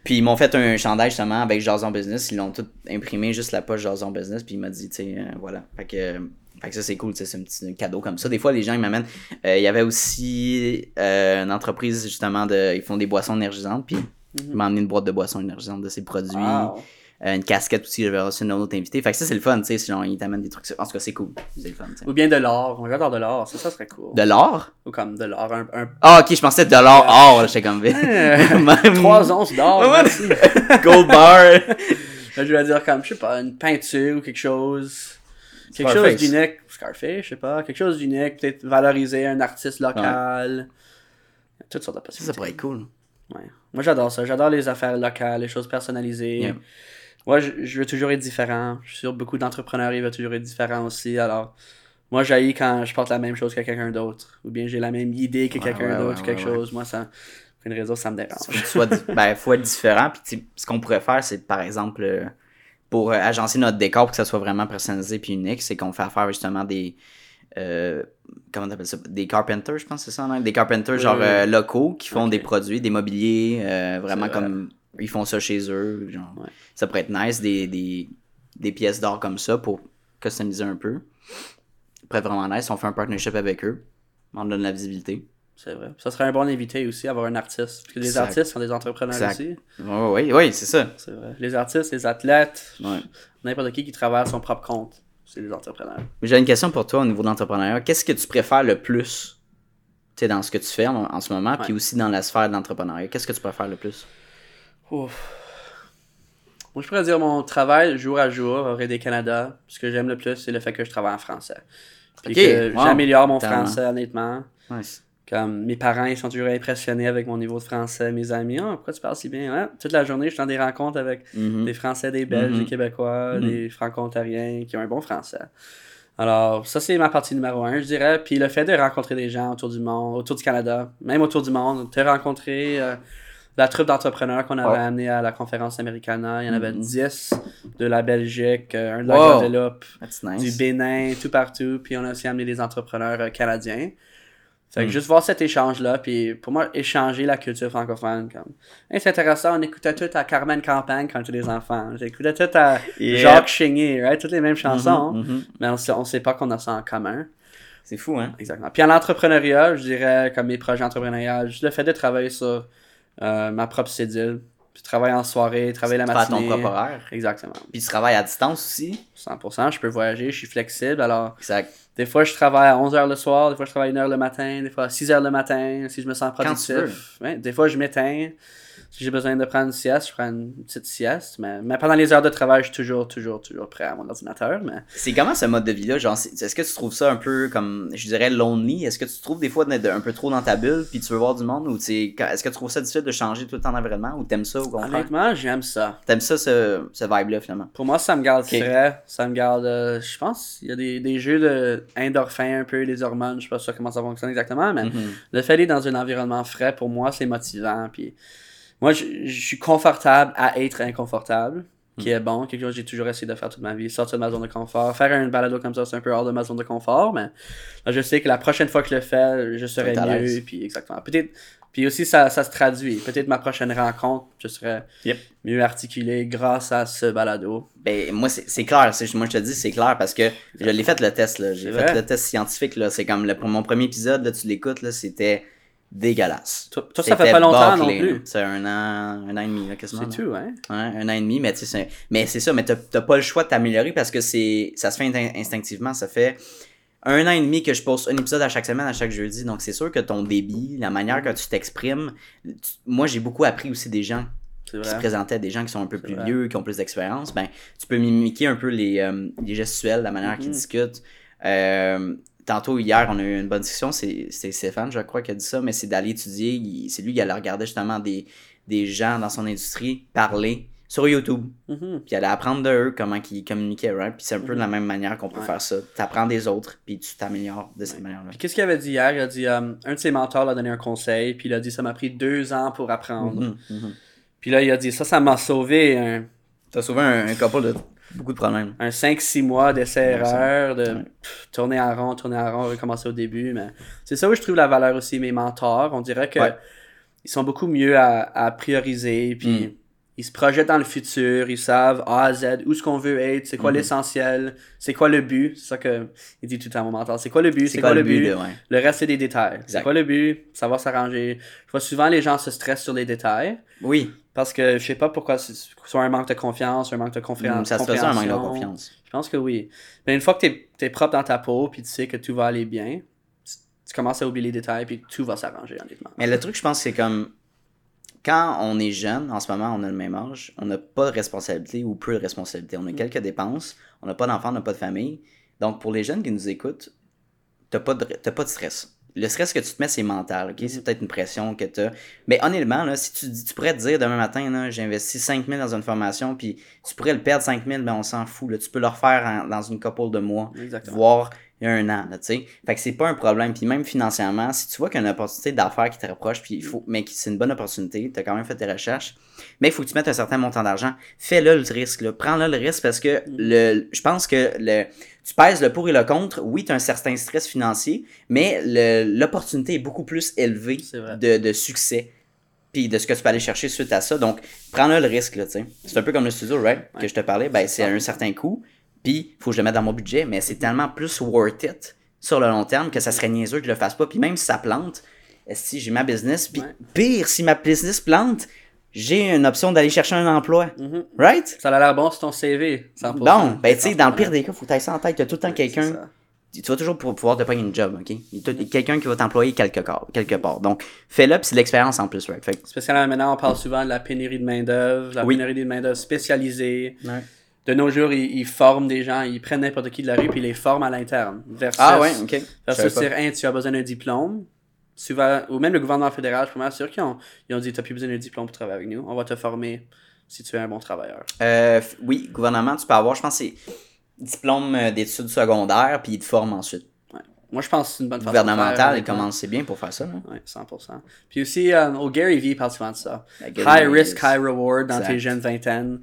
Puis ils m'ont fait un chandail justement avec Jason Business. Ils l'ont tout imprimé, juste la poche Jason Business. Puis il m'a dit, tu sais, euh, voilà. Fait que euh, Fait que ça, c'est cool, c'est un petit cadeau comme ça. Des fois, les gens, ils m'amènent. euh, Il y avait aussi euh, une entreprise, justement, de. Ils font des boissons énergisantes, puis ils m'ont amené une boîte de boissons énergisantes de ces produits. Wow. Euh, une casquette aussi, j'avais reçu un autre invité. Fait que ça, c'est le fun, tu sais, si genre, ils t'amènent des trucs. En tout cas, c'est cool. C'est le fun, tu sais. Ou bien de l'or. On j'adore de l'or. Ça, ça serait cool. De l'or? Ou comme de l'or. Un, un... Ah, ok, je pensais de l'or. Or, là, j'étais comme. Même- Trois onces d'or. Gold bar. Là, je vais dire comme, je sais pas, une peinture ou quelque chose. Quelque Scarface. chose d'unique. Scarface, je sais pas. Quelque chose d'unique. Peut-être valoriser un artiste local. Toutes sortes de Ça, possibilités. ça pourrait être cool. Ouais. Moi, j'adore ça. J'adore les affaires locales, les choses personnalisées. Yeah. Moi, je, je veux toujours être différent. Je suis sûr que beaucoup d'entrepreneurs, ils veulent toujours être différents aussi. Alors, moi, j'haïs quand je porte la même chose que quelqu'un d'autre. Ou bien j'ai la même idée que Ouais, quelqu'un ouais, d'autre, ouais, quelque chose. Moi, ça, pour une raison, ça me Faut dérange. sois di- ben, faut être différent. Puis, ce qu'on pourrait faire, c'est par exemple, euh, pour euh, agencer notre décor pour que ça soit vraiment personnalisé puis unique, c'est qu'on fait affaire justement des. euh, comment t'appelles ça? Des carpenters, je pense, c'est ça, non? Des carpenters, Oui, genre oui. euh, locaux, qui font des produits, des mobiliers, euh, vraiment vrai. comme. Ils font ça chez eux. Genre. Ouais. Ça pourrait être nice, des, des, des pièces d'or comme ça pour customiser un peu. Ça pourrait être vraiment nice. On fait un partnership avec eux. On donne la visibilité. C'est vrai. Ça serait un bon invité aussi, avoir un artiste. Parce que les Exact. artistes sont des entrepreneurs Exact. aussi. Oui, oui, oui, c'est ça. C'est vrai. Les artistes, les athlètes, Ouais. n'importe qui qui travaille à son propre compte, c'est des entrepreneurs. J'ai une question pour toi au niveau de l'entrepreneuriat. Qu'est-ce que tu préfères le plus tu sais, dans ce que tu fais en, en ce moment, puis aussi dans la sphère de l'entrepreneuriat? Qu'est-ce que tu préfères le plus? Ouf. Moi, je pourrais dire mon travail jour à jour au Raid Canada. Ce que j'aime le plus, c'est le fait que je travaille en français. Puis que wow. j'améliore mon Tellement. français, honnêtement. Nice. Comme mes parents, ils sont toujours impressionnés avec mon niveau de français. Mes amis, oh, pourquoi tu parles si bien? Ouais, toute la journée, je suis dans des rencontres avec Mhm. des Français, des Belges, Mhm. des Québécois, Mhm. des Franco-Ontariens qui ont un bon français. Alors, ça, c'est ma partie numéro un, je dirais. Puis le fait de rencontrer des gens autour du monde, autour du Canada, même autour du monde, te rencontrer euh, la troupe d'entrepreneurs qu'on avait Ouais. amené à la conférence Americana, il y en avait Mhm. 10 de la Belgique, euh, un de la Wow. Guadeloupe, du. Bénin, tout partout. Puis on a aussi amené des entrepreneurs euh, canadiens. Fait que Mm. juste voir cet échange-là, puis pour moi, échanger la culture francophone, comme, Hey, c'est intéressant, on écoutait tout à Carmen Campagne quand on était des enfants. J'écoutais tout à Yeah. Jacques Chénier, right? Toutes les mêmes chansons, Mhm, mhm. mais on sait, on sait pas qu'on a ça en commun. C'est fou, hein? Exactement. Puis en entrepreneuriat, je dirais, comme mes projets entrepreneuriales, juste le fait de travailler sur euh, ma propre cédule, puis travailler en soirée, travailler la Faire ton matinée. propre horaire. Exactement. Puis tu travailles à distance aussi. 100%, je peux voyager, je suis flexible, alors Exact. des fois, je travaille à 11h le soir, des fois, je travaille 1h le matin, des fois à 6h le matin, si je me sens Quand tu veux. productif. Ouais, des fois, je m'éteins. Si j'ai besoin de prendre une sieste, je prends une petite sieste. Mais, mais pendant les heures de travail, je suis toujours, toujours, toujours prêt à mon ordinateur. Mais C'est comment ce mode de vie-là? Genre, est-ce que tu trouves ça un peu comme, je dirais, lonely? Est-ce que tu trouves des fois d'être un peu trop dans ta bulle puis tu veux voir du monde? Ou est-ce que tu trouves ça difficile de changer tout le temps d'environnement? Ou t'aimes ça au contraire? honnêtement, j'aime ça. T'aimes ça, ce, ce vibe-là, finalement? Pour moi, ça me garde frais. Ça me garde. euh, je pense il y a des, des jeux de endorphins un peu, des hormones. Je sais pas sûr comment ça fonctionne exactement. Mais Mhm. le fait d'être dans un environnement frais, pour moi, c'est motivant. Puis moi, je, je suis confortable à être inconfortable, qui est bon, quelque chose que j'ai toujours essayé de faire toute ma vie, sortir de ma zone de confort. Faire un balado comme ça, c'est un peu hors de ma zone de confort, mais là, je sais que la prochaine fois que je le fais, je serai mieux. Puis exactement. Peut-être. Puis aussi, ça, ça se traduit. Peut-être ma prochaine rencontre, je serai Yep. mieux articulé grâce à ce balado. Ben, moi, c'est clair. Moi, je te dis, c'est clair parce que je l'ai fait le test, là. J'ai fait le test scientifique, là. C'est comme le, pour mon premier épisode, là, tu l'écoutes, là, c'était dégueulasse. Toi, toi, ça fait pas longtemps non bâclé, là. plus. C'est un an, un an et demi, là, quasiment. C'est tout, hein? Ouais, un an et demi, mais tu sais, c'est- mais c'est ça, mais t'as pas le choix de t'améliorer parce que c'est ça se fait in- instinctivement. Ça fait un an et demi que je poste un épisode à chaque semaine, à chaque jeudi. Donc c'est sûr que ton débit, la manière que tu t'exprimes, moi j'ai beaucoup appris aussi des gens C'est qui se présentaient, des gens qui sont un peu plus vrai. vieux, qui ont plus d'expérience. Ben, tu peux mimiquer un peu les, euh, les gestuels, la manière qu'ils Mhm. discutent. Euh, tantôt, hier, on a eu une bonne discussion. C'est Stéphane, je crois, qui a dit ça, mais c'est d'aller étudier. C'est lui qui allait regarder justement des, des gens dans son industrie parler sur YouTube. Mhm. Puis aller apprendre de eux comment ils communiquaient, right? Puis c'est un peu de la même manière qu'on peut Ouais. faire ça. T'apprends des autres, puis tu t'améliores de cette manière-là. Puis qu'est-ce qu'il avait dit hier? Il a dit, euh, un de ses mentors l'a donné un conseil, puis il a dit, ça m'a pris deux ans pour apprendre. Mhm, mhm. Puis là, il a dit, ça, ça m'a sauvé un, T'as sauvé un, un couple de beaucoup de problèmes. un 5-6 mois d'essai-erreur, de Ouais. pff, tourner en rond, tourner en rond, recommencer au début. Mais c'est ça où je trouve la valeur aussi. Mes mentors, on dirait que Ouais. ils sont beaucoup mieux à, à prioriser, puis Mm. ils se projettent dans le futur, ils savent A à Z où est-ce qu'on veut être, c'est quoi Mhm. l'essentiel, c'est quoi le but, c'est ça que il dit tout le temps à mon mentor, c'est quoi le but, C'est quoi le but, but, là, ouais. le reste c'est des détails. C'est quoi le but, va s'arranger. Je vois souvent les gens se stressent sur les détails Oui, parce que je sais pas pourquoi, c'est soit un manque de confiance, un manque de confiance. ça se fait ça un manque de confiance. Je pense que oui. Mais une fois que tu es, propre dans ta peau, puis tu sais que tout va aller bien, tu, tu commences à oublier les détails, puis tout va s'arranger, honnêtement. Mais le truc, je pense, c'est comme quand on est jeune, en ce moment, on a le même âge, on n'a pas de responsabilité ou peu de responsabilité. On a quelques dépenses, on n'a pas d'enfants, on n'a pas de famille. Donc, pour les jeunes qui nous écoutent, t'as pas de, pas de stress. Le stress que tu te mets, c'est mental, ok? C'est peut-être une pression que tu as. Mais honnêtement, là, si tu, tu pourrais te dire demain matin, là, j'ai investi 5000 dans une formation, puis tu pourrais le perdre 5000, ben on s'en fout. Là. Tu peux le refaire en- dans une couple de mois Exactement. voire il y a un an, là, tu sais. Fait que c'est pas un problème. Puis même financièrement, si tu vois qu'il y a une opportunité d'affaires qui te rapproche, puis il faut, mais que c'est une bonne opportunité, tu as quand même fait tes recherches, mais il faut que tu mettes un certain montant d'argent. Fais-le le risque, là. Prends-le le risque parce que le, je pense que le, tu pèses le pour et le contre. Oui, tu as un certain stress financier, mais l'opportunité est beaucoup plus élevée de, de succès. Puis de ce que tu peux aller chercher suite à ça. Donc, prends-le le risque, là, tu sais. C'est un peu comme le studio, right? Que je te parlais. Ben, c'est à un certain coût. Puis, il faut que je le mette dans mon budget, mais c'est tellement plus worth it sur le long terme que ça serait niaiseux que je le fasse pas. Puis même si ça plante, si j'ai ma business, puis Ouais. pire, si ma business plante, j'ai une option d'aller chercher un emploi. Mhm. Right? Ça a l'air bon sur ton CV, 100%. Bon, ben tu sais, dans le pire des cas, faut que tu ça en tête. Tu as tout le temps quelqu'un. Tu vas toujours pour- pouvoir te prendre une job, OK? Il y a tout- Quelqu'un qui va t'employer quelque part, quelque part. Donc, fais-le, puis c'est l'expérience en plus, right? Fait Spécialement maintenant, on parle souvent de la pénurie de main-d'œuvre, la Oui. pénurie de main-d'œuvre spécialisée. De nos jours, ils, ils forment des gens, ils prennent n'importe qui de la rue puis ils les forment à l'interne. Versus, Ah ouais, ok. Versus dire, Hein, tu as besoin d'un diplôme. Souvent, ou même le gouvernement fédéral, je suis pas sûr qu'ils ont, ils ont dit, tu n'as plus besoin d'un diplôme pour travailler avec nous. On va te former si tu es un bon travailleur. Euh, oui, gouvernement, tu peux avoir, je pense, c'est diplôme euh, d'études secondaires, puis ils te forment ensuite. Moi, je pense que c'est une bonne façon Gouvernemental, il honnêtement. commence, c'est bien pour faire ça, là. Ouais, 100%. Puis aussi, euh, au Gary Vee, parle souvent de ça. Gary High risk, high reward dans tes jeunes vingtaines.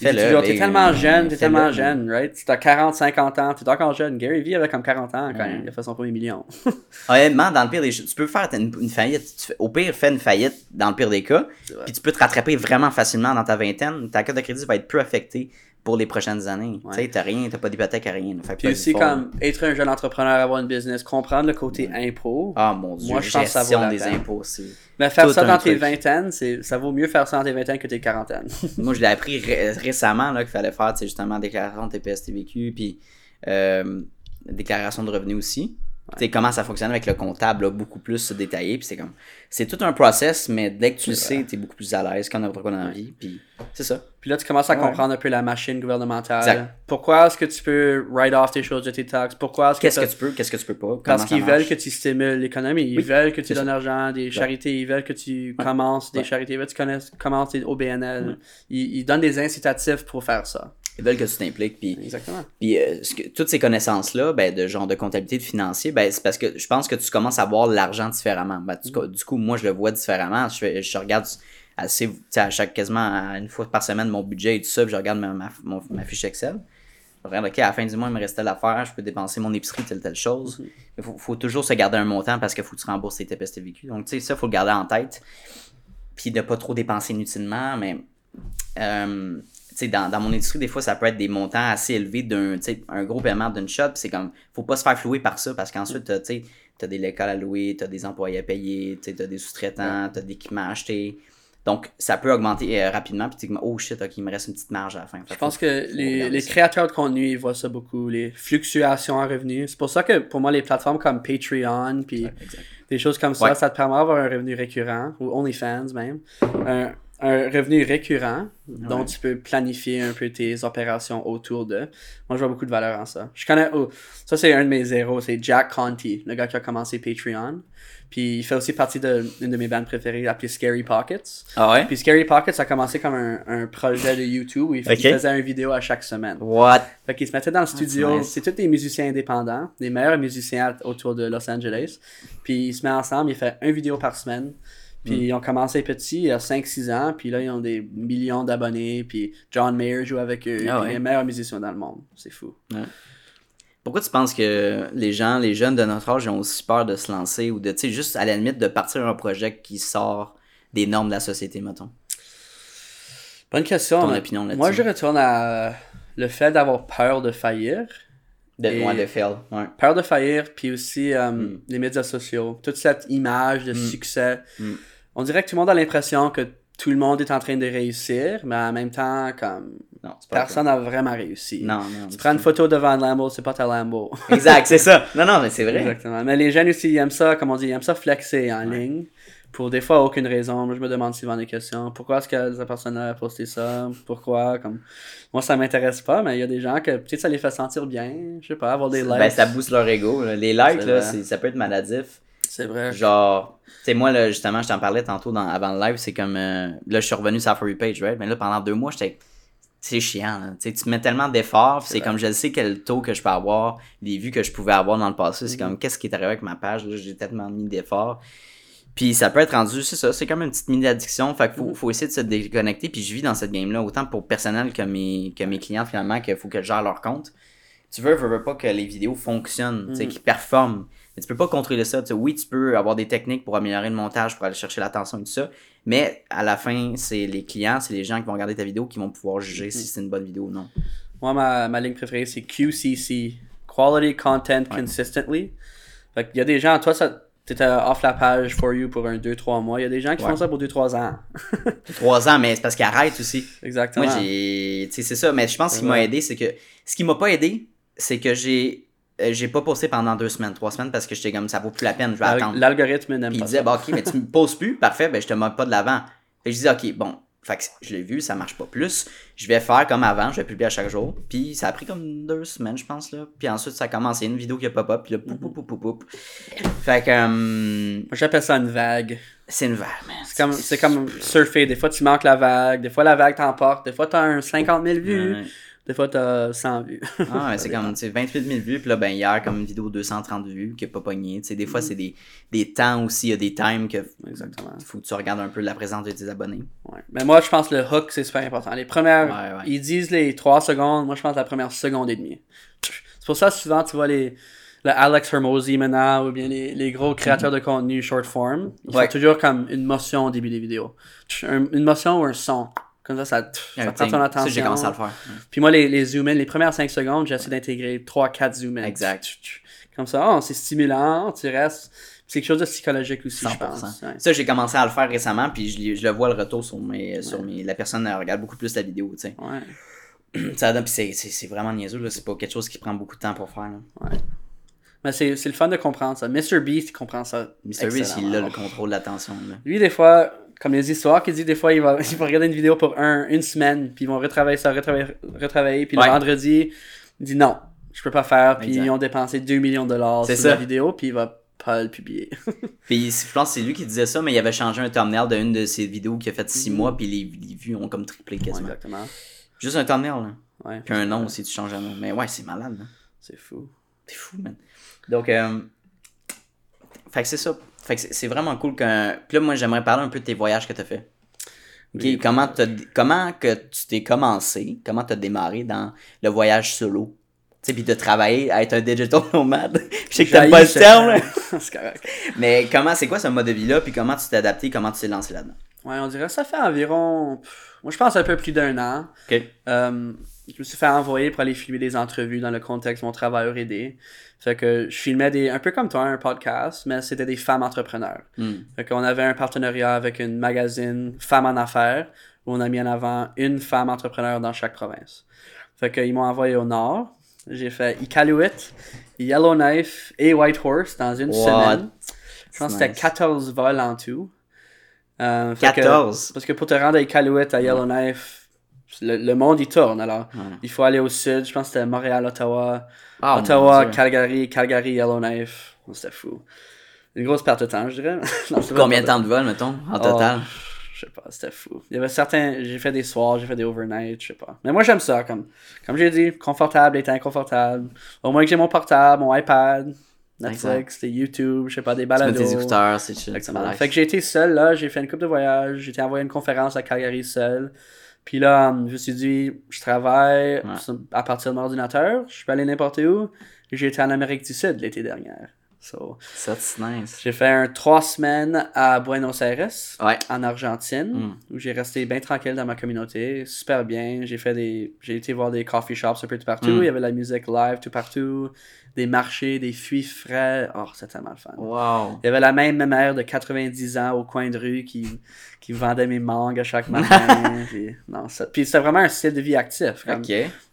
Fais-le, Tu oh, T'es tellement jeune, t'es tellement jeune, right? Tu as 40, 50 ans, t'es encore jeune. Gary Vee avait comme 40 ans quand Ouais. il a fait son premier million. Honnêtement, dans le pire des tu peux faire une, une faillite. Tu fais- au pire, fais une faillite dans le pire des cas. Puis tu peux te rattraper vraiment facilement dans ta vingtaine. Ta carte de crédit va être peu affectée pour les prochaines années. Ouais. Tu sais, t'as rien, t'as pas d'hypothèque à rien. Fait Puis aussi, comme être un jeune entrepreneur, avoir une business, comprendre le côté impôt. Ah mon dieu, Moi, je pense la des impôts, c'est. Mais faire ça dans tes vingtaines, ça vaut mieux faire ça dans tes vingtaines que tes quarantaines. Moi, je l'ai appris ré- récemment qu'il fallait faire, justement, déclaration de TPS, TVQ, puis euh, déclaration de revenus aussi. Tu sais, comment ça fonctionne avec le comptable, là, beaucoup plus détaillé, puis c'est comme... C'est tout un process, mais dès que tu le sais, t'es beaucoup plus à l'aise quand n'importe quoi dans la vie, puis c'est ça. Puis là, tu commences à Ouais. comprendre un peu la machine gouvernementale. Exact. Pourquoi est-ce que tu peux write off tes choses de tes taxes? Pourquoi est-ce que, Qu'est-ce que tu peux, qu'est-ce que tu peux pas, comment Parce qu'ils veulent que tu stimules l'économie. Ils Oui, veulent que tu donnes l'argent, des charités. Ils veulent que tu commences des charités. Ils veulent que tu connaisses, commences tes OBNL. Ils, ils donnent des incitatifs pour faire ça. Ils veulent que tu t'impliques, puis... Exactement. Puis euh, ce que- toutes ces connaissances-là, ben, de genre de comptabilité, de financier, ben, c'est parce que je pense que tu commences à voir l'argent différemment. Ben, du, coup- du coup, moi, je le vois différemment. Je, je regarde assez, tu sais, à chaque quasiment à une fois par semaine mon budget et tout ça, puis je regarde ma, ma, mon- ma fiche Excel. Je regarde, OK, à la fin du mois, il me restait l'affaire, je peux dépenser mon épicerie, telle, telle chose. Il faut, faut toujours se garder un montant parce qu'il faut que tu rembourses tes TPS TVQ. Donc, tu sais, ça, il faut le garder en tête. Puis de pas trop dépenser inutilement, mais euh, dans, dans mon industrie, des fois, ça peut être des montants assez élevés d'un, tu un gros paiement d'une shot. puis C'est comme, faut pas se faire flouer par ça parce qu'ensuite, t'as, tu t'as des locales à louer, t'as des employés à payer, tu t'as des sous-traitants, t'as des équipements à acheter. Donc, ça peut augmenter euh, rapidement. Puis tu dis, oh shit, ok, il me reste une petite marge à la fin. Fait Je pense faut- que les, créateurs de contenu, ils voient ça beaucoup, les fluctuations en revenus. C'est pour ça que pour moi, les plateformes comme Patreon, puis Exact. des choses comme ça, ça te permet d'avoir un revenu récurrent, ou OnlyFans même. Un, un revenu récurrent dont tu peux planifier un peu tes opérations autour de. Moi, je vois beaucoup de valeur en ça. Je connais, oh, ça c'est un de mes zéros, c'est Jack Conti, le gars qui a commencé Patreon. Puis il fait aussi partie d'une de, mes bandes préférées appelée Scary Pockets. Ah ouais? Puis Scary Pockets a commencé comme un, un projet de YouTube où il, il faisait une vidéo à chaque semaine. What? Fait qu'il se mettait dans le studio. nice. C'est tous des musiciens indépendants, des meilleurs musiciens autour de Los Angeles. Puis ils se mettent ensemble, il fait une vidéo par semaine. Puis Hmm. ils ont commencé petits, il y a 5-6 ans. Puis là, ils ont des millions d'abonnés. Puis John Mayer joue avec eux. Ah puis ouais. les meilleurs musiciens dans le monde. C'est fou. Pourquoi tu penses que les gens, les jeunes de notre âge ont aussi peur de se lancer ou de, tu sais, juste à la limite de partir un projet qui sort des normes de la société, mettons? Bonne question. Ton opinion là-dessus. Moi, je retourne à le fait d'avoir peur de faillir. De, ouais, de fail. Ouais. Peur de faillir, puis aussi euh, Mm. les médias sociaux. Toute cette image de succès. Mm. On dirait que tout le monde a l'impression que tout le monde est en train de réussir, mais en même temps, comme Non, personne n'a vraiment réussi. Non, non. Tu prends une photo devant Lambo, c'est pas ta Lambo. Exact, c'est ça. Non, non, mais c'est vrai. Exactement. Mais les jeunes aussi, ils aiment ça, comme on dit, ils aiment ça flexer en ligne. Pour des fois, aucune raison. Moi, je me demande souvent des questions. Pourquoi est-ce que cette personne a posté ça? Pourquoi? Comme... Moi, ça m'intéresse pas, mais il y a des gens que peut-être ça les fait sentir bien. Je sais pas, avoir des likes. Ben, ça booste leur ego. Les likes, là, ça peut être maladif. C'est vrai. Genre, tu sais, moi, là, justement, je t'en parlais tantôt dans, avant le live, c'est comme. euh, là, je suis revenu sur la page, right? Mais là, pendant deux mois, j'étais. C'est chiant, là. Tu sais, tu mets tellement d'efforts, c'est comme je le sais quel taux que je peux avoir, les vues que je pouvais avoir dans le passé. C'est Mhm. comme, qu'est-ce qui est arrivé avec ma page, là? J'ai tellement mis d'efforts. Puis ça peut être rendu, c'est ça, c'est comme une petite mini-addiction. Fait qu'il faut, Mhm. faut essayer de se déconnecter. Puis je vis dans cette game-là, autant pour personnel que mes, que mes clients, finalement, qu'il faut que je gère leur compte. Tu veux, veux, veux pas que les vidéos fonctionnent, tu sais, Mhm. qu'ils performent. Mais tu peux pas contrôler ça. tu sais. oui, tu peux avoir des techniques pour améliorer le montage, pour aller chercher l'attention et tout ça. Mais à la fin, c'est les clients, c'est les gens qui vont regarder ta vidéo qui vont pouvoir juger si c'est une bonne vidéo ou non. Moi, ma, ma ligne préférée, c'est QCC. Quality Content Consistently. Fait qu'il y a des gens, toi, ça, t'étais off la page for you pour un 2-3 mois. Il y a des gens qui Ouais. font ça pour 2-3 ans. Trois ans, mais c'est parce qu'ils arrêtent aussi. Exactement. Moi, j'ai. Tu sais, c'est ça. Mais je pense C'est ce qui m'a aidé, c'est que. Ce qui m'a pas aidé, c'est que j'ai. Euh, j'ai pas posté pendant deux semaines, trois semaines parce que j'étais comme ça vaut plus la peine, je vais attendre. L'algorithme n'aime Puis il pas disait, bah, ok, mais tu me poses plus, parfait, ben je te moque pas de l'avant. Fait que je disais, ok, bon, fait que je l'ai vu, ça marche pas plus. Je vais faire comme avant, je vais publier à chaque jour. Puis ça a pris comme deux semaines, je pense, là. Puis ensuite, ça a commencé, une vidéo qui a pop-up, puis là, poup, poup, poup, poup. Fait que, Moi, J'appelle ça une vague. c'est une vague, man. C'est comme, comme surfer. Des fois, tu manques la vague. Des fois, la vague t'emporte. Des fois, t'as un 50 000 vues. Ouais. Des fois, t'as 100 vues. Ah, c'est comme, tu sais, 28 000 vues, puis là, ben, hier, comme une vidéo 230 vues, qui est pas pogné. Tu sais, des fois, c'est des, des temps aussi, il y a des times que Exactement. faut que tu regardes un peu la présence de tes abonnés. Ouais. Mais moi, je pense que le hook, c'est super important. Les premières, Ouais, ouais. ils disent les 3 secondes. Moi, je pense la première seconde et demie. C'est pour ça, souvent, tu vois les, le Alex Hermosi maintenant, ou bien les, les gros créateurs de contenu short form. Ils Ouais. font toujours comme une motion au début des vidéos. Un- une motion ou un son. Comme ça, ça, prend ton attention. j'ai commencé à le faire. Puis moi, les, les zoom-in, les premières 5 secondes, j'essaie d'intégrer 3-4 zoom-in. Exact. Comme ça, oh, c'est stimulant, tu restes. C'est quelque chose de psychologique aussi, je 100%. pense. Ouais. Ça, j'ai commencé à le faire récemment, puis je, je le vois le retour sur mes. Sur mes la personne elle regarde beaucoup plus la vidéo, tu sais. Ouais. Ça donne, puis c'est- vraiment niaiseux, là. C'est pas quelque chose qui prend beaucoup de temps pour faire, là. Mais c'est c'est le fun de comprendre ça. Mr. Beast, comprend ça. Mr. Beast, il a le contrôle de l'attention. Lui, des fois, comme les histoires qu'il dit, des fois, il va, il va regarder une vidéo pour un, une semaine, puis ils vont retravailler ça, retravailler, retravailler, puis Ouais. le vendredi, il dit non, je peux pas faire, puis Exact. ils ont dépensé 2 millions de dollars sur ça. la vidéo, puis il va pas le publier. Puis je pense que c'est lui qui disait ça, mais il avait changé un thumbnail d'une de ses vidéos qui a fait 6 Mhm. mois, puis les, les vues ont comme triplé Ouais, quasiment. exactement. Juste un thumbnail, là. Ouais. Puis un nom aussi, tu changes un nom. Mais ouais, c'est malade. C'est fou. C'est fou, man. Donc, euh... fait que c'est ça. Fait que c'est- vraiment cool que. Puis là, moi, j'aimerais parler un peu de tes voyages que t'as fait. Ok, Oui. comment, comment que tu t'es commencé, comment t'as démarré dans le voyage solo? Tu sais, puis de travailler à être un digital nomade. Je sais que t'aimes pas le terme, c'est correct. Mais comment, c'est quoi ce mode de vie-là, puis comment tu t'es adapté, comment tu t'es lancé là-dedans? Ouais, on dirait que ça fait environ, moi je pense un peu plus d'un an. Ok. Euh, je me suis fait envoyer pour aller filmer des entrevues dans le contexte de mon travail R&D. Fait que je filmais des, un peu comme toi, un podcast, mais c'était des femmes entrepreneurs. Hmm. Fait qu'on avait un partenariat avec une magazine Femmes en affaires où on a mis en avant une femme entrepreneur dans chaque province. Fait qu'ils m'ont envoyé au nord. J'ai fait Iqaluit, Yellowknife et Whitehorse dans une What? semaine. Je pense que c'était Nice. 14 vols en tout. Euh, fait que- 14. parce que pour te rendre à Iqaluit, à Yellowknife, le, le monde il tourne alors. Ouais. Il faut aller au sud. Je pense que c'était Montréal, Ottawa. Ah, Ottawa. Calgary, Calgary, Yellowknife. Oh, C'était fou. Une grosse perte de temps, je dirais. Non, Combien de temps de vol, mettons, en Oh, total? Je sais pas, c'était fou. Il y avait certains. J'ai fait des soirs, j'ai fait des overnights, je sais pas. Mais moi j'aime ça, comme, comme j'ai dit, confortable et inconfortable. Au moins que j'ai mon portable, mon iPad, Netflix, des YouTube, je sais pas, des Tu mets balados. tes écouteurs, c'est chill. Fait que j'ai été seul là, j'ai fait une coupe de voyage, j'ai été envoyé à une conférence à Calgary seul. Puis là, je me suis dit, je travaille Ouais. à partir de mon ordinateur, je peux aller n'importe où. J'ai été en Amérique du Sud l'été dernier. So, c'est nice. j'ai fait un trois semaines à Buenos Aires, Ouais. en Argentine, Mm. où j'ai resté bien tranquille dans ma communauté, super bien. J'ai fait des, j'ai été voir des coffee shops un peu tout partout. Mm. Il y avait la musique live tout partout, des marchés, des fruits frais. Oh, c'était tellement le fun. Wow. Il y avait la même mère de 90 ans au coin de rue qui, qui vendait mes mangues à chaque matin. puis, non, ça- puis c'était vraiment un style de vie actif. comme.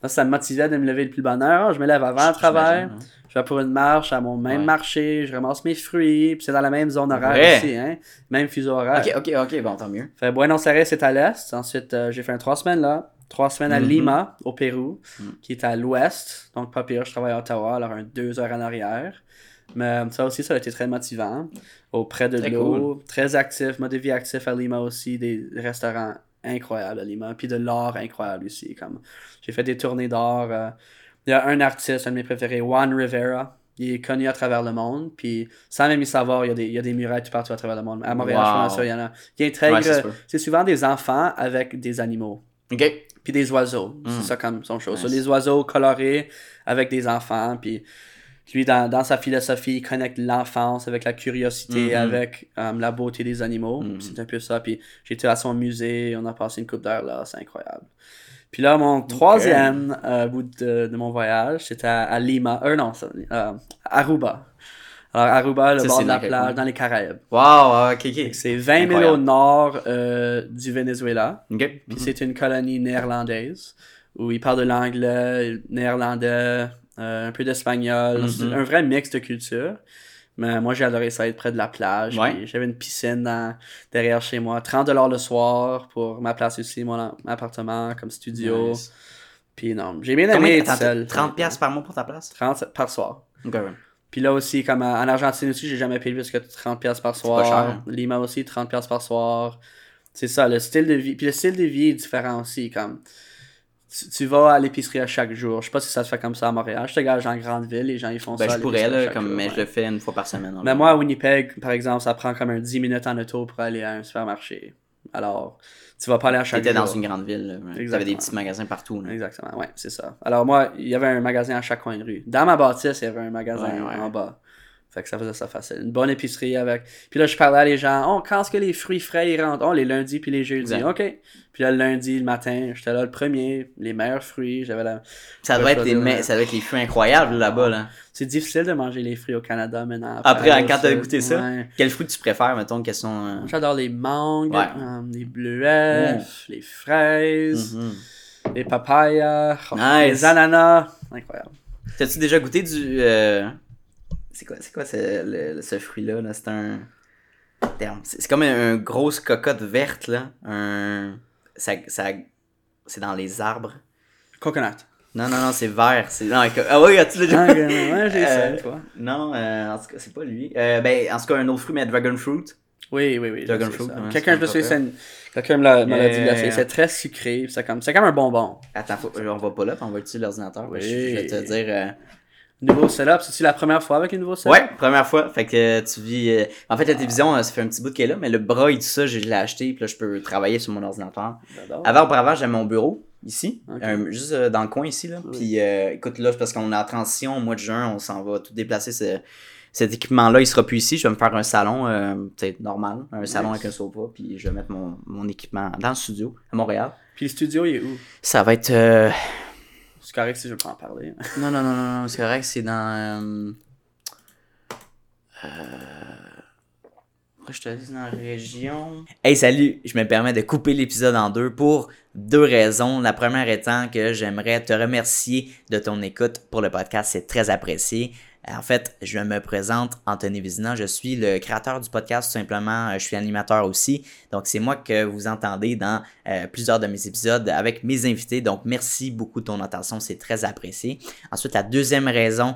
Ça, ça me motivait de me lever le plus bonne heure. Ah, je me lève avant le travail. Hein. Je vais pour une marche à mon même Ouais. marché. Je ramasse mes fruits. Puis c'est dans la même zone horaire Vrai? aussi. Hein? Même fuseau horaire. Ok, ok, ok, bon, tant mieux. Fait Buenos Aires, c'est à l'est. Ensuite, euh, j'ai fait un trois semaines là. Trois semaines à Mhm. Lima, au Pérou, Mhm. qui est à l'ouest. Donc, pas pire, je travaille à Ottawa, alors un deux heures en arrière. Mais euh, ça aussi, ça a été très motivant. Auprès de l'eau, très actif, mode de vie actif à Lima aussi, des restaurants incroyables à Lima, puis de l'art incroyable aussi. Comme j'ai fait des tournées d'art. euh, Il y a un artiste, un de mes préférés, Juan Rivera. Il est connu à travers le monde, puis sans même y savoir, il y a des, il y a des murailles tout partout à travers le monde. À Montréal, je Wow. pas sûr, il y en a. Il intègre, Ouais, c'est souvent des enfants avec des animaux. Ok. Puis des oiseaux. Mm. C'est ça comme son chose. Nice. So, les oiseaux colorés avec des enfants. Puis lui, dans, dans sa philosophie, il connecte l'enfance avec la curiosité, Mhm. avec euh, la beauté des animaux. Mhm. C'est un peu ça. Puis j'étais à son musée, on a passé une coupe d'heure là, c'est incroyable. Puis là, mon troisième euh, bout de, de mon voyage, c'était à, à Lima. Euh, non, euh, Aruba. Alors, Aruba, le Ça, bord de la plage, dans les Caraïbes. Wow, ok, ok. C'est 20 000 au nord euh, du Venezuela. Ok. Puis c'est une colonie néerlandaise où ils parlent de l'anglais, néerlandais, euh, un peu d'espagnol. Mhm. Un vrai mix de culture. Mais moi, j'ai adoré ça être près de la plage. Ouais. J'avais une piscine dans- derrière chez moi. 30 le soir pour ma place aussi, mon appartement comme studio. Nice. Puis non, j'ai bien Combien aimé être attends, seul. 30 pièces par mois pour ta place? 30 par soir. Ok, ouais. Puis là aussi, comme en en Argentine aussi, j'ai jamais payé plus que 30$ piastres par soir. pas cher. Lima aussi, 30$ piastres par soir. C'est ça, le style de vie. Puis le style de vie est différent aussi. Comme tu, tu vas à l'épicerie à chaque jour. Je sais pas si ça se fait comme ça à Montréal. Je te gage en grande ville, les gens ils font Ben, ça. je pourrais, là, comme, jour, mais ouais. je le fais une fois par semaine. Mais moi, à Winnipeg, par exemple, ça prend comme un 10 minutes en auto pour aller à un supermarché. Alors, tu vas pas aller à chaque J'étais jour. dans une grande ville. là. T'avais Exactement. des petits magasins partout. là. Exactement, ouais, c'est ça. Alors moi, il y avait un magasin à chaque coin de rue. Dans ma bâtisse, il y avait un magasin Ouais, ouais. en bas. Fait que ça faisait ça facile. Une bonne épicerie avec. Puis là, je parlais à les gens. Oh, quand est-ce que les fruits frais ils rentrent? Oh, les lundis puis les jeudis. Exact. OK. Puis là, le lundi, le matin, j'étais là le premier. Les meilleurs fruits. J'avais la. Ça doit, être les me- ça doit être les fruits incroyables là-bas. Là. C'est difficile de manger les fruits au Canada maintenant. Après, Après, quand t'as goûté ça, ouais. quel fruit tu préfères, mettons, quels sont. euh, J'adore les mangues, Ouais. euh, les bleuets, les fraises, mhm. les papayas, oh, Nice. les ananas. Incroyable. T'as-tu déjà goûté du. euh, C'est quoi, quoi ce, le- ce fruit-là? Là? C'est un. C'est comme une, une grosse cocotte verte, là. Un. Ça, ça... C'est dans les arbres. Coconut. Non, non, non, c'est vert. C'est... Non, ah oui, as-tu déjà Ah, ouais, j'ai ça, Euh, toi. Non, euh, en tout cas, c'est pas lui. Euh, ben, en tout cas, un autre fruit, mais dragon fruit. Oui, oui, oui. Dragon fruit, ouais, Quelqu'un une- me l'a Yeah. glacé. C'est très sucré. C'est comme, c'est comme un bonbon. Attends, faut- on va pas là, puis on va utiliser l'ordinateur. Oui. Je, je vais te dire. euh, Nouveau setup. C'est-tu la première fois avec un nouveau setup? Ouais, première fois. Fait que euh, tu vis. euh, En fait, la télévision, euh, ça fait un petit bout qu'elle est là, mais le bras et tout ça, je l'ai acheté, puis là, je peux travailler sur mon ordinateur. Avant, auparavant, j'avais mon bureau, ici, euh, juste dans le coin ici, là. Oui. Puis euh, écoute, là, parce qu'on est en transition, au mois de juin, on s'en va tout déplacer. ce- Cet équipement-là, il sera plus ici. Je vais me faire un salon, euh, peut-être normal, un salon avec un sofa, puis je vais mettre mon, mon équipement dans le studio, à Montréal. Puis le studio, il est où? Ça va être. C'est correct si je veux pas en parler. Non, non, non, non, non, c'est correct, c'est dans. Euh... euh, je te dis dans la région? Hey, salut! Je me permets de couper l'épisode en deux pour deux raisons. La première étant que j'aimerais te remercier de ton écoute pour le podcast, c'est très apprécié. En fait, je me présente Anthony Vizina, je suis le créateur du podcast, tout simplement, je suis animateur aussi. Donc, c'est moi que vous entendez dans euh, plusieurs de mes épisodes avec mes invités. Donc, merci beaucoup de ton attention, c'est très apprécié. Ensuite, la deuxième raison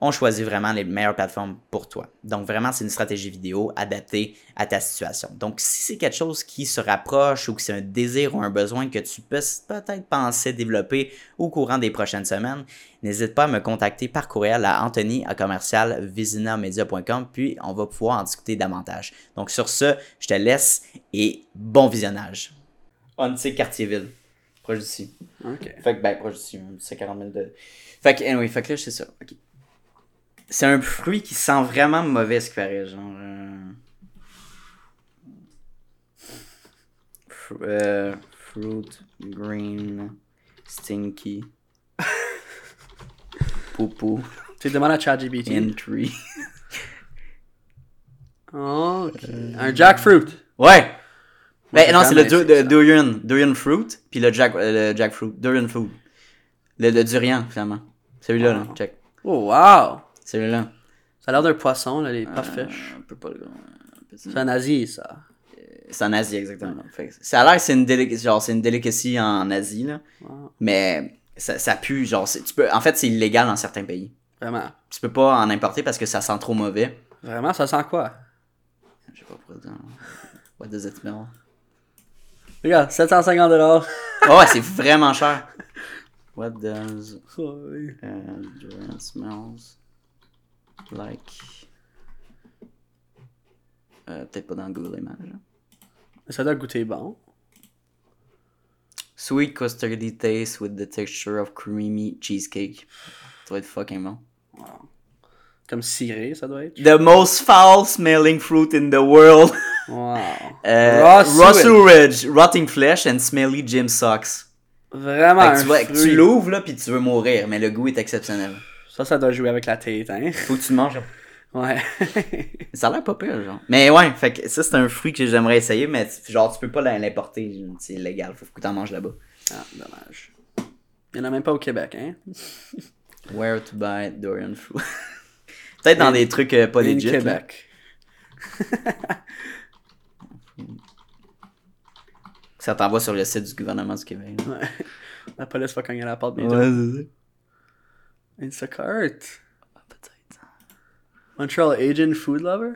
on choisit vraiment les meilleures plateformes pour toi. Donc vraiment, c'est une stratégie vidéo adaptée à ta situation. Donc si c'est quelque chose qui se rapproche ou que c'est un désir ou un besoin que tu peux peut-être penser développer au courant des prochaines semaines, n'hésite pas à me contacter par courriel à Anthony à commercial visinamedia.com puis on va pouvoir en discuter davantage. Donc sur ce, je te laisse et bon visionnage. On sait Cartierville, proche d'ici. Ok. Fait que, ben, proche d'ici, c'est 40 000 de... Fait que, anyway, fait que là, c'est ça. ok. C'est un fruit qui sent vraiment mauvais, ce qui paraît, genre... euh, euh, fruit, green, stinky, poupou, Tu demandes à ChatGPT? entry. Ok. Un jackfruit. Ouais! Ben non, c'est le du- de durian, durian fruit, puis le, jack, euh, le jackfruit, durian fruit. Le, le durian, finalement. Celui-là, là, Wow. check. Oh, wow. Celui-là. Ça a l'air d'un poisson, là, les Euh, un peu pas le C'est un Asie, ça. C'est en Asie, exactement. Fait que ça a l'air que c'est une, délic- genre, une delicacy en Asie, là. Wow. Mais ça, ça pue, genre, tu peux, en fait, c'est illégal dans certains pays. Vraiment. Tu peux pas en importer parce que ça sent trop mauvais. Vraiment, ça sent quoi? Je sais pas pourquoi dire. What does it smell? Regarde, 750 dollars. Oh, ouais, c'est vraiment cher. What does uh, durian smells like? Euh, Peut-être pas dans Google Images. là. Ça doit goûter bon. Sweet custardy taste with the texture of creamy cheesecake. Ça va être fucking bon. Comme ciré, ça doit être. The most foul smelling fruit in the world. Wow. Euh, Raw raw sewage. sewage, rotting flesh and smelly gym socks. Vraiment Fait un que tu, vois, que fruit. tu l'ouvres là puis tu veux mourir, mais le goût est exceptionnel. Ça, ça doit jouer avec la tête, hein? Faut que tu manges. Ouais. Ça a l'air pas pire, genre. Mais ouais, fait que ça c'est un fruit que j'aimerais essayer, mais genre tu peux pas l'importer, c'est illégal, faut que tu en manges là-bas. ah, dommage. Il y en a même pas au Québec, hein? Where to buy durian fruit? Peut-être dans des trucs euh, pas legit. Québec. Ça t'envoie sur le site du gouvernement du Québec. là. Ouais. La police va cogner à la porte bientôt. c'est ça. Instacart. Ah, Peut-être. Montreal Asian Food Lover?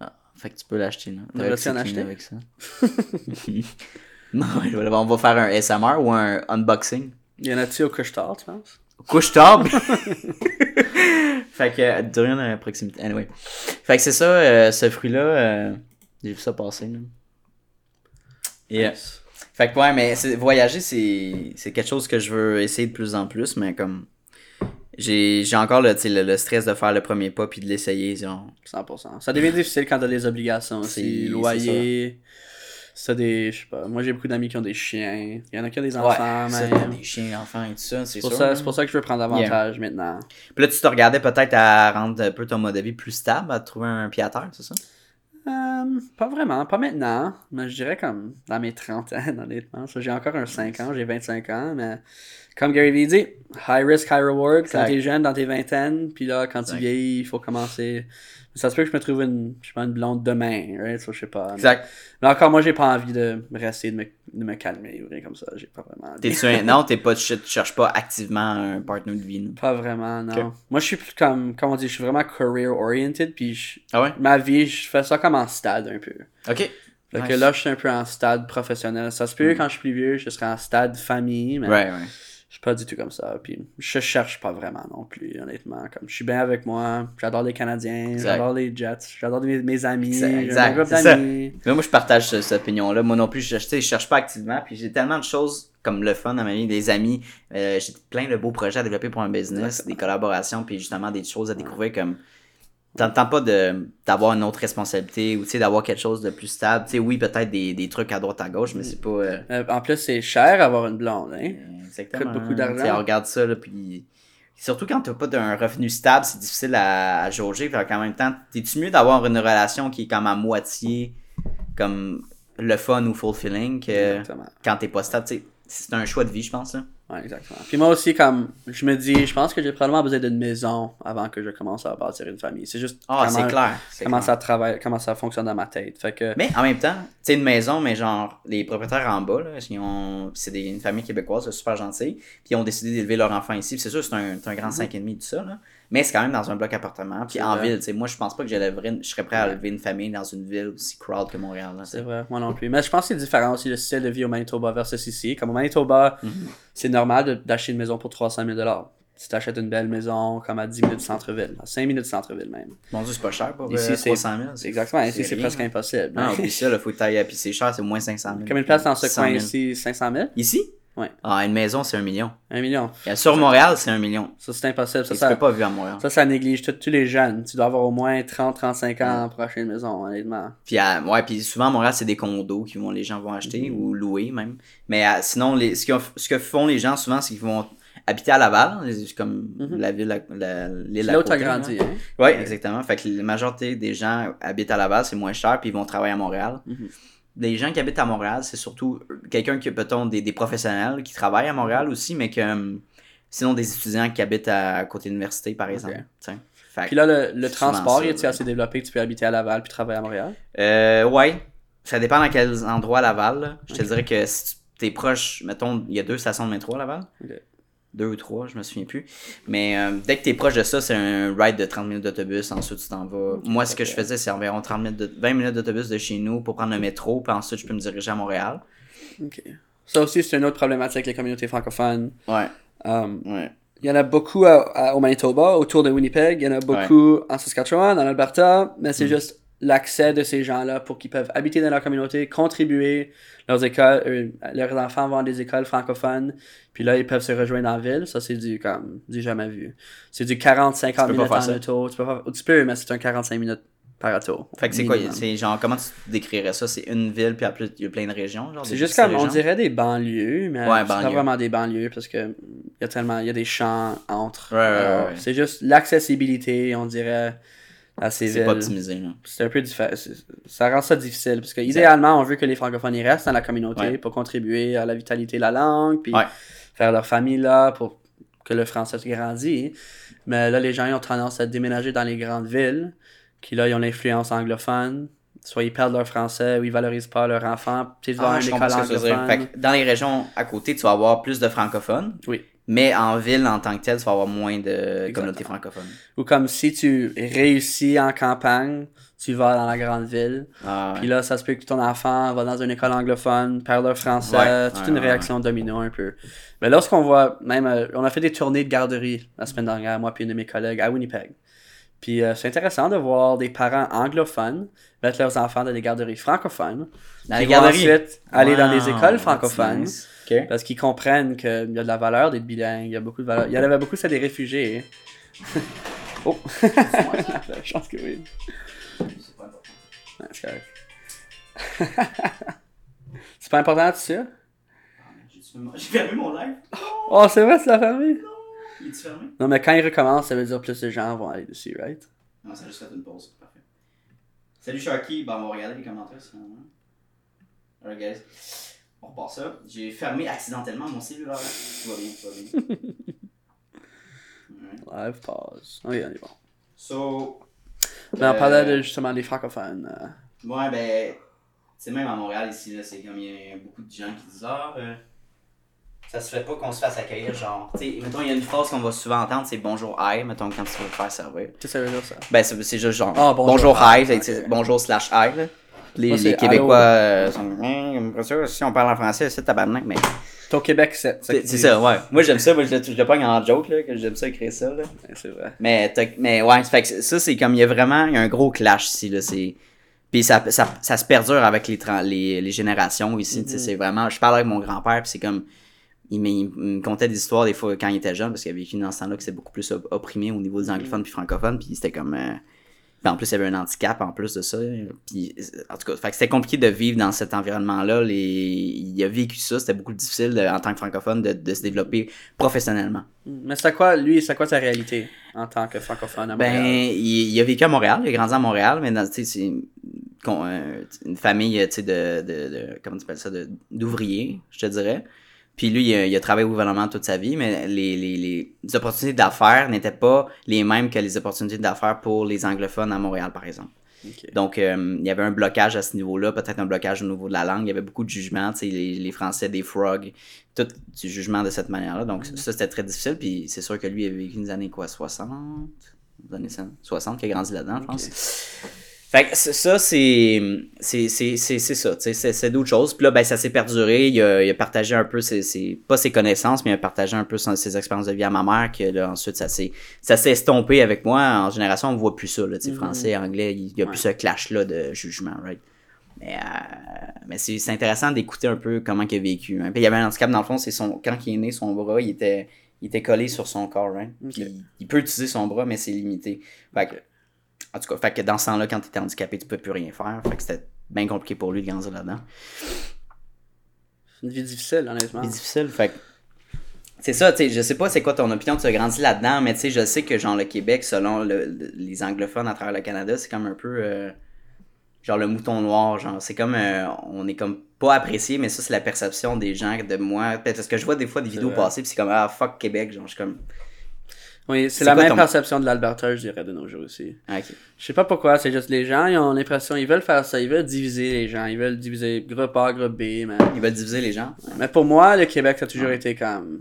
Ah, fait que tu peux l'acheter là. On devrait-tu c'est en acheter? avec ça. non, on va faire un SMR ou un unboxing. Il y en a-tu au couche-tard, tu penses? Couche table. fait que euh, durian à proximité. Anyway. Fait que c'est ça, euh, ce fruit-là. euh, J'ai vu ça passer. Là. Nice. fait que ouais, mais voyager, c'est quelque chose que je veux essayer de plus en plus, mais comme. J'ai j'ai encore le, le, le stress de faire le premier pas puis de l'essayer. genre. 100%. Ça devient difficile quand t'as des obligations C'est- aussi. Loyer. Ça des. Je sais pas. Moi, j'ai beaucoup d'amis qui ont des chiens. Il y en a qui ont des Ouais, enfants, ça, même. des chiens, enfants et tout ça, c'est pour, sûr. ça- c'est pour ça que je veux prendre avantage maintenant. Puis là, tu te regardais peut-être à rendre un peu ton mode de vie plus stable, à trouver un pied à terre, c'est ça? Euh, pas vraiment, pas maintenant. Mais je dirais comme dans mes 30 ans, honnêtement. J'ai encore un 5 ans, j'ai 25 ans, mais comme Gary Vee dit, high risk, high reward. Quand t'es jeune, dans tes vingtaines, puis là, quand tu vieillis, il faut commencer. Ça se peut que je me trouve une, je sais pas, une blonde demain, right? So, je sais pas. mais- Exact. Mais encore, moi, j'ai pas envie de rester, de me, de me calmer, ou rien comme ça. J'ai pas vraiment envie. T'es-tu un... Non, t'es pas, tu cherches pas activement un partenaire de vie. non? Pas vraiment, non. Moi, je suis plus comme, comment on dit, je suis vraiment career-oriented, puis je- Ah ouais? ma vie, je fais ça comme en stade un peu. Ok. Fait que là, je suis un peu en stade professionnel. Ça se peut, quand je suis plus vieux, je serai en stade famille, mais ouais. Je suis pas du tout comme ça. Puis je cherche pas vraiment non plus, honnêtement. Comme je suis bien avec moi, j'adore les Canadiens, j'adore les Jets, j'adore mes, mes amis, Exact, un ça. Mais moi, je partage ce- cette opinion-là. Moi non plus, je, je cherche pas activement. Puis j'ai tellement de choses comme le fun dans ma vie, des amis. Euh, j'ai plein de beaux projets à développer pour un business, Exactement. des collaborations, puis justement des choses à découvrir comme. T'entends pas de d'avoir une autre responsabilité ou tu sais d'avoir quelque chose de plus stable. Tu sais, oui, peut-être des, des trucs à droite à gauche, mais c'est pas. euh, Euh, en plus, c'est cher avoir une blonde, hein. exactement. coûte beaucoup d'argent. on regarde ça, là, puis... Surtout quand t'as pas d'un revenu stable, c'est difficile à, à jauger. Fait qu'en même temps, t'es-tu mieux d'avoir une relation qui est comme à moitié comme le fun ou fulfilling que Exactement. quand t'es pas stable? C'est un choix de vie, je pense. Là. Ouais, exactement. Puis moi aussi, comme je me dis, je pense que j'ai probablement besoin d'une maison avant que je commence à bâtir une famille. C'est juste Ah, c'est comment, clair. c'est comment clair. ça travaille, comment ça fonctionne dans ma tête. Fait que Mais en même temps, tu sais, une maison, mais genre, les propriétaires en bas, c'est des- une famille québécoise, c'est super gentil, puis ils ont décidé d'élever leur enfant ici. C'est sûr, c'est un, c'est un grand 5,5 tout ça, là. Mais c'est quand même dans un bloc appartement, puis en vrai. ville. Moi, je pense pas que j'élèverais je serais prêt à élever une famille dans une ville aussi crowd que Montréal, c'est vrai, moi non plus. Mais je pense que c'est différent aussi le style de vie au Manitoba versus ici. Comme au Manitoba, Mhm. c'est normal d'acheter une maison pour 300 000 Si tu achètes une belle maison comme à 10 minutes du centre-ville, à 5 minutes du centre-ville même. Mon Dieu, c'est pas cher pour Ici, euh, c'est- 300 000. Exactement, ici c'est presque là. impossible. Non, oublie ça, là, faut à puis c'est cher, c'est moins 500 000. Comme une place dans ce 600 coin 000. ici, 500 000 Ici? Ouais. Ah, une maison, c'est un million. Un million. Et Sur Montréal, c'est un million. Ça, c'est impossible. Ça, Ça, pas vivre à Montréal. ça, ça néglige tous tous les jeunes. Tu dois avoir au moins 30-35 ans pour acheter une maison, honnêtement. Puis, ouais, puis souvent, à Montréal, c'est des condos que les gens vont acheter ou louer même. Mais euh, sinon, les, ce, que, ce que font les gens souvent, c'est qu'ils vont habiter à Laval, comme Mhm. la ville, à- la- l'île C'est à grandi. Hein? Oui, exactement. Fait que la majorité des gens habitent à Laval, c'est moins cher, puis ils vont travailler à Montréal. Mhm. Les gens qui habitent à Montréal, c'est surtout quelqu'un qui, peut-on, des, des professionnels qui travaillent à Montréal aussi, mais que hum, sinon des étudiants qui habitent à, côté de l'université, par exemple. sais. Fait Puis là, le, le transport, il est assez développé que tu peux habiter à Laval puis travailler à Montréal? Euh, ouais. Ça dépend dans quels endroits à Laval. là. Je te dirais que si tu es proche, mettons, il y a deux stations de métro à Laval. Deux ou trois, je me souviens plus. Mais euh, dès que tu es proche de ça, c'est un ride de 30 minutes d'autobus. Ensuite, tu t'en vas. Moi, ce que je faisais, c'est environ 30 minutes de- 20 minutes d'autobus de chez nous pour prendre le métro. Puis ensuite, je peux me diriger à Montréal. OK. Ça aussi, c'est une autre problématique les communautés francophones. Ouais. Um, Ouais. il y en a beaucoup à- à- au Manitoba, autour de Winnipeg. Il y en a beaucoup en Saskatchewan, en Alberta. Mais c'est Mm. juste l'accès de ces gens-là pour qu'ils peuvent habiter dans leur communauté, contribuer. Leurs écoles, euh, leurs enfants vont à des écoles francophones. Puis là, ils peuvent se rejoindre en ville. Ça, c'est du, comme, du jamais vu. C'est du 40-50 Tu peux pas minutes en auto. Tu peux, pas- tu peux, mais c'est un 45 minutes par auto. Fait que c'est quoi. C'est genre, comment tu décrirais ça? C'est une ville, puis après, il y a plein de régions. C'est juste comme, on dirait des banlieues, mais Ouais, c'est pas vraiment des banlieues parce que il y a tellement, il y a des champs entre. Ouais, ouais, Euh, ouais, ouais. C'est juste l'accessibilité, on dirait, à ces C'est pas optimisé. C'est un peu. Ça rend ça difficile parce que idéalement, on veut que les francophones y restent dans la communauté Ouais. pour contribuer à la vitalité de la langue, puis Ouais. faire leur famille là pour que le français se grandisse. Mais là, les gens ils ont tendance à déménager dans les grandes villes, qui là, ils ont l'influence anglophone. Soit ils perdent leur français ou ils valorisent pas leur enfant. Vas Ah, dans les régions à côté, tu vas avoir plus de francophones. Oui. Mais en ville, en tant que tel, tu vas avoir moins de communautés francophones. Ou comme si tu réussis en campagne, tu vas dans la grande ville. Ah, ouais. Puis là, ça se peut que ton enfant va dans une école anglophone, perd leur français, Ouais, toute ouais, une réaction domino un peu. Mais lorsqu'on voit, même, euh, on a fait des tournées de garderie la semaine dernière, moi puis une de mes collègues à Winnipeg. Puis euh, c'est intéressant de voir des parents anglophones mettre leurs enfants dans des garderies francophones. Dans les garderies. ensuite aller dans des écoles francophones. nice. Parce qu'ils comprennent qu'il y a de la valeur d'être bilingue, il y a beaucoup de valeur. Il y en avait beaucoup, c'est des réfugiés. oh! La chance que oui. C'est correct. c'est pas important, tu sais? J'ai fermé mon live. Oh, c'est vrai, tu l'as fermé? Il est fermé? Non, mais quand il recommence, ça veut dire plus de gens vont aller dessus, right? Non, ça a juste fait une pause. Parfait. Salut Sharky. Bon, on va regarder les commentaires sinon. hein. Alright, guys. On repart ça. J'ai fermé accidentellement mon cellulaire. Tout va bien, tout va bien. Live pause. Oui, on est bon. So. Mais on euh, parlait de, justement des francophones. euh. Ouais, ben. Sais, même à Montréal, ici, là, c'est comme il y a beaucoup de gens qui disent Ah, euh, ça se fait pas qu'on se fasse accueillir. Genre, tu sais, mettons, il y a une phrase qu'on va souvent entendre c'est bonjour, hi, mettons, quand tu vas te faire servir. Qu'est-ce que ça veut dire, ça? Ben, c'est c'est juste genre Ah, bonjour, bonjour, hi, hi, c'est- ok. c'est bonjour slash hi. Là. Les, Moi, c'est les Québécois euh, sont Hum, si on parle en français, c'est tabarnak, mais. C'est au Québec, c'est. C'est c'est ça, ouais. Moi, j'aime ça, moi, je, je le pogne en joke, là, que j'aime ça écrire ça, là. Ouais, C'est vrai. Mais, t'as- mais ouais, fait que ça, c'est comme, il y a vraiment, il y a un gros clash ici, là, c'est... Puis ça, ça, ça se perdure avec les, les, les générations ici, tu sais, Mhm. c'est vraiment... Je parle avec mon grand-père, puis c'est comme... Il me, il me contait des histoires, des fois, quand il était jeune, parce qu'il a vécu dans ce temps-là, que c'était beaucoup plus op- opprimé au niveau des anglophones puis francophones, puis c'était comme... euh, Puis en plus, il y avait un handicap en plus de ça. Puis, en tout cas, c'était compliqué de vivre dans cet environnement-là. Les... Il a vécu ça, c'était beaucoup difficile de- en tant que francophone de, de se développer professionnellement. Mais c'est quoi, lui, c'est quoi ta réalité en tant que francophone à Ben, Montréal? il, il a vécu à Montréal, il a grandi à Montréal, mais dans, une, euh, une famille, de, de, de- comment tu appelles ça, de- d'ouvriers, je te dirais. Puis lui, il a, il a travaillé au gouvernement toute sa vie, mais les, les, les, opportunités d'affaires n'étaient pas les mêmes que les opportunités d'affaires pour les anglophones à Montréal, par exemple. Ok. Donc, euh, il y avait un blocage à ce niveau-là, peut-être un blocage au niveau de la langue. Il y avait beaucoup de jugements, tu sais, les, les Français, des frogs, tout du jugement de cette manière-là. Donc, ça, c'était très difficile. Puis, c'est sûr que lui, il a vécu une années, quoi, 60 des années 60, qui a grandi là-dedans, je pense. Fait que ça, c'est c'est c'est c'est c'est ça, tu sais, c'est d'autres choses. Puis là, ben, ça s'est perduré. Il a, il a partagé un peu ses, ses- pas ses connaissances, mais il a partagé un peu son- ses expériences de vie à ma mère. Que là, ensuite, ça s'est ça s'est estompé avec moi. En génération, on voit plus ça, là, tu sais, français, anglais, il y a plus ce clash-là de jugement, right? Mais, euh, mais c'est c'est intéressant d'écouter un peu comment il a vécu. hein. Puis il y avait un handicap dans le fond, c'est son quand il est né, son bras, il était il était collé sur son corps, right? Puis Ok. il, il peut utiliser son bras, mais c'est limité. Fait que, en tout cas, fait que dans ce temps-là, quand tu étais handicapé, tu peux plus rien faire. Fait que c'était bien compliqué pour lui de grandir là-dedans. C'est une vie difficile, honnêtement. C'est difficile, fait que- C'est ça, tu sais, je sais pas c'est quoi ton opinion, tu as grandi là-dedans, mais tu sais, je sais que genre le Québec, selon le- le- les anglophones à travers le Canada, c'est comme un peu euh, genre le mouton noir, genre c'est comme euh, on est comme pas apprécié, mais ça c'est la perception des gens de moi. Parce que je vois des fois des vidéos passer, puis c'est comme ah fuck Québec, genre je suis comme Oui, c'est la quoi même ton- perception de l'Alberta, je dirais, de nos jours aussi. ah, ok. Je sais pas pourquoi, c'est juste les gens, ils ont l'impression, ils veulent faire ça, ils veulent diviser les gens, ils veulent diviser groupe A, groupe B, mais... Ils veulent diviser les gens? Mais pour moi, le Québec, ça a toujours été comme,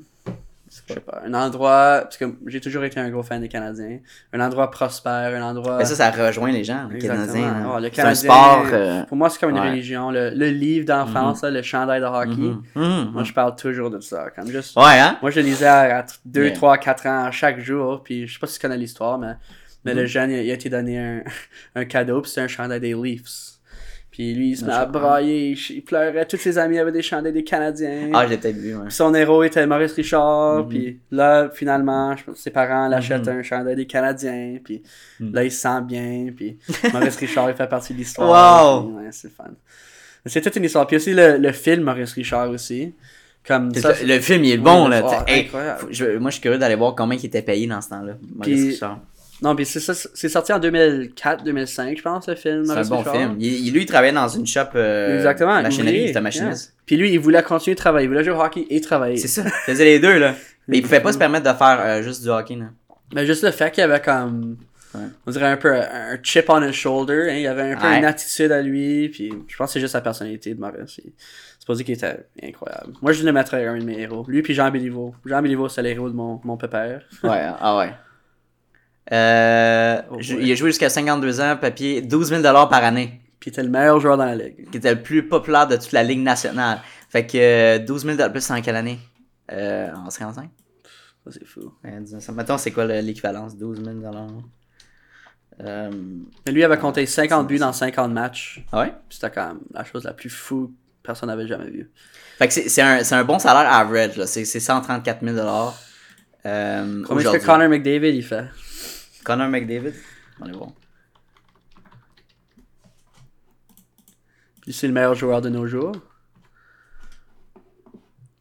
je sais pas, un endroit, parce que j'ai toujours été un gros fan des Canadiens, un endroit prospère, un endroit... Mais ça, ça rejoint les gens, les Exactement. Canadiens. hein. Oh, le c'est un sport. euh, Pour moi, c'est comme une ouais. religion. Le, le livre d'enfance, là, le chandail de hockey, mhm, mhm, moi, je parle toujours de ça. Comme juste... Ouais, hein? Moi, je le lisais à 2, Yeah. 3, 4 ans chaque jour. Puis je sais pas si tu connais l'histoire, mais, mais le jeune, il a, il a été donné un, un cadeau, puis c'était un chandail des Leafs. Puis lui, il se met à brailler, il, pleurait. Tous ses amis avaient des chandails des Canadiens. Ah, je l'ai peut-être vu, ouais. Puis son héros était Maurice Richard. Mhm. Puis là, finalement, je pense que ses parents l'achètent un chandail des Canadiens. Puis Mhm. là, il se sent bien. Puis Maurice Richard, il fait partie de l'histoire. Wow! Ouais, c'est fun. C'est toute une histoire. Puis aussi le, le film Maurice Richard aussi. Comme ça, le, le film, il est bon, là. oh. Hey, incroyable. faut- je- moi, je suis curieux d'aller voir combien il était payé dans ce temps-là. Maurice Puis- Richard. Non, mais c'est ça, c'est sorti en 2004-2005, je pense, le film. C'est un bon Richard. film. Il, lui, il travaillait dans une shop. Euh, Exactement. Machinerie, il était machiniste. yeah. Puis lui, il voulait continuer de travailler. Il voulait jouer au hockey et travailler. C'est ça. Il faisait les deux, là. Mais il pouvait pas se permettre de faire euh, juste du hockey, là. Mais juste le fait qu'il avait comme. Ouais. On dirait un peu un chip on his shoulder. Hein? Il avait un peu Ouais. une attitude à lui. Puis je pense que c'est juste sa personnalité de Maurice. C'est pas dit qu'il était incroyable. Moi, je le mettrais un de mes héros. Lui, puis Jean Béliveau. Jean Béliveau, c'est l'héros de mon, mon pépère. Ouais, ah ouais. Euh, Oh, ouais. Il a joué jusqu'à 52 ans, papier, 12 000 par année, Puis il était le meilleur joueur dans la ligue. qui était le plus populaire de toute la Ligue nationale. Fait que euh, 12 000 plus, en quelle année? Euh, En 55 Ça, c'est fou. Ouais. Mettons, c'est quoi le- l'équivalence 12 000 euh, Mais lui, avait compté 50 buts dans 50 matchs. ah ouais? C'était quand même la chose la plus fou que personne n'avait jamais vue. Fait que c'est un, bon salaire average. C'est c'est 134 000 euh, Combien est-ce que. Connor McDavid, il fait? Connor McDavid? On est bon. Puis c'est le meilleur joueur de nos jours.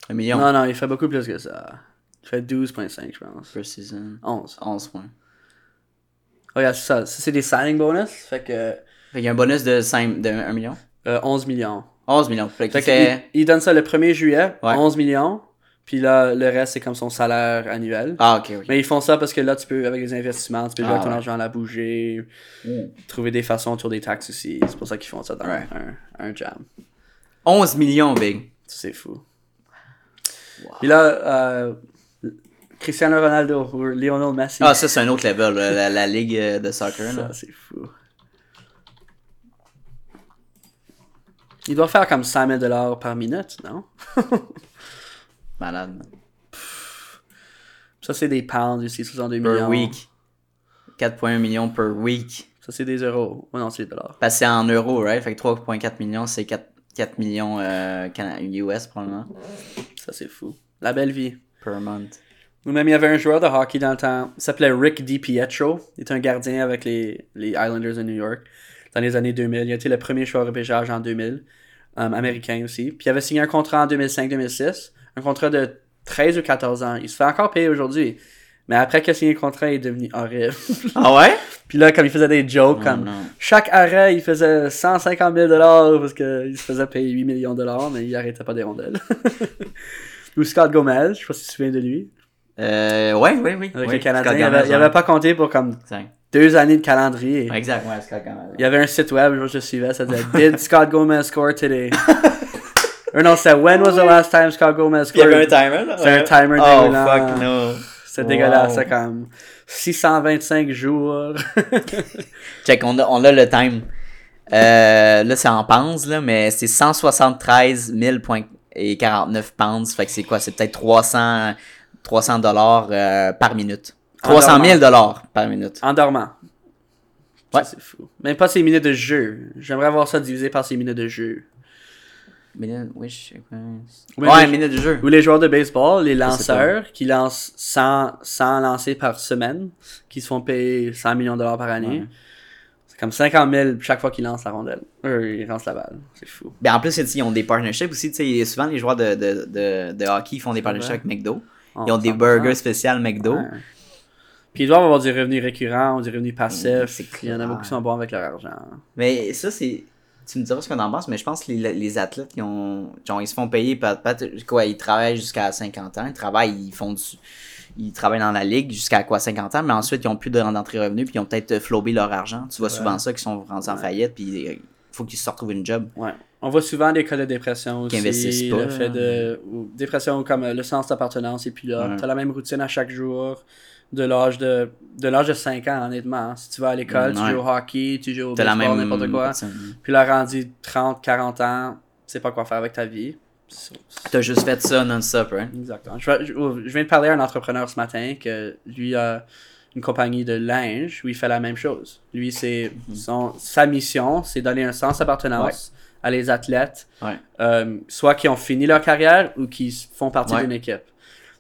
Un million Non, non, il fait beaucoup plus que ça. Il fait 12,5, je pense. per season. 11. 11 points. Oh, yeah, c'est ça. Ça, c'est des signing bonus. Fait que Fait qu'il y a un bonus de, 5, de 1 million? euh, 11 millions. 11 millions. Fait Fait il donne ça le 1er juillet, Ouais. 11 millions. Puis là, le reste, c'est comme son salaire annuel. Ah, ok, ok. Mais ils font ça parce que là, tu peux, avec les investissements, tu peux jouer Ah, ton ouais. argent à la bouger, Mm. trouver des façons autour des taxes aussi. C'est pour ça qu'ils font ça dans un, un jam. 11 millions, big. C'est fou. Puis là, euh, Cristiano Ronaldo ou Lionel Messi. Ah, ça, c'est un autre level, la, la ligue euh, de soccer. Ça, c'est fou. Il doit faire comme 100 000 par minute, non? Malade. Ça, c'est des pounds ici, 62 Per millions. week. 4,1 millions per week. Ça, c'est des euros. Oh non, c'est des dollars. Parce que c'est en euros, right? Fait que 3,4 millions, c'est 4, 4 millions euh, US, probablement, Ça, c'est fou. La belle vie. per month. Ou même il y avait un joueur de hockey dans le temps, il s'appelait Rick DiPietro. Il était un gardien avec les, les Islanders de New York dans les années 2000. Il a été le premier joueur repêchage en 2000, euh, américain aussi. Puis il avait signé un contrat en 2005-2006, un contrat de 13 ou 14 ans. Il se fait encore payer aujourd'hui. Mais après qu'il a signé le contrat, il est devenu horrible. Ah ouais? Puis là, comme il faisait des jokes, Oh comme non. chaque arrêt, il faisait 150 000 dollars parce qu'il se faisait payer 8 millions de dollars, mais il arrêtait pas des rondelles. Ou Scott Gomez, je sais pas si tu te souviens de lui. Euh, ouais, ouais, oui. Avec oui, le Canadien, Scott il avait, il avait pas compté pour comme deux années de calendrier. Exact, ouais, Scott Gomez. Il y avait un site web, je le suivais, ça disait Did Scott Gomez score today? Non, c'était When was the last time Scott Gomez Il y avait un scored? timer, là? C'est un timer Oh, fuck, no. C'est Wow. dégueulasse, c'est comme 625 jours. Check, on a, on a le time. Euh, là, c'est en pounds, là, mais c'est 173 000 points et 49 pounds. Fait que c'est quoi? C'est peut-être 300 300 dollars euh, par minute. En 300 000 dormant. dollars par minute. en dormant. Ouais. Ça, C'est fou. Même pas ses minutes de jeu. J'aimerais avoir ça divisé par ses minutes de jeu. Minute, oui, je sais pas. Oui, ouais, minute de jeu. Ou les joueurs de baseball, les lanceurs qui lancent 100, 100 lancers par semaine, qui se font payer 100 millions de dollars par année. Ouais. C'est comme 50 000 chaque fois qu'ils lancent la rondelle. Euh, ils lancent la balle. C'est fou. Ben, en plus, ils ont des partnerships aussi. Tu sais, souvent, les joueurs de, de, de, de hockey font des partnerships avec McDo. Ils ont des 100%. burgers spéciaux McDo. Ouais. Puis ils doivent avoir des revenus récurrents des revenus passifs. Mm, Il y en a beaucoup qui sont bons avec leur argent. Mais ça, c'est. Tu me diras ce qu'on en pense, mais je pense que les, les athlètes, ils, ont, genre, ils se font payer. Quoi, ils travaillent jusqu'à 50 ans. Ils travaillent, ils font du. Ils travaillent dans la ligue jusqu'à quoi 50 ans, mais ensuite ils ont plus de- d'entrée revenu, puis ils ont peut-être flobé leur argent. Tu vois Ouais. souvent ça, qu'ils sont rendus en faillite, puis il faut qu'ils se retrouvent une job. Ouais. On voit souvent des cas de dépression aussi. Qui investissent pas. Le fait de. ou dépression comme euh, le sens d'appartenance et puis là. Ouais. T'as la même routine à chaque jour. De l'âge de de l'âge de 5 ans, honnêtement. Si tu vas à l'école, Mm, tu joues au hockey, tu joues au baseball, n'importe quoi. Puis là, rendu 30, 40 ans, tu sais pas quoi faire avec ta vie. T'as juste fait ça non-stop, right? Exactement. Je, vais- je- je viens de parler à un entrepreneur ce matin que lui a une compagnie de linge où il fait la même chose. Lui, c'est Mhm. son, sa mission, c'est donner un sens d'appartenance à les athlètes, Ouais. euh, soit qui ont fini leur carrière ou qui font partie d'une équipe.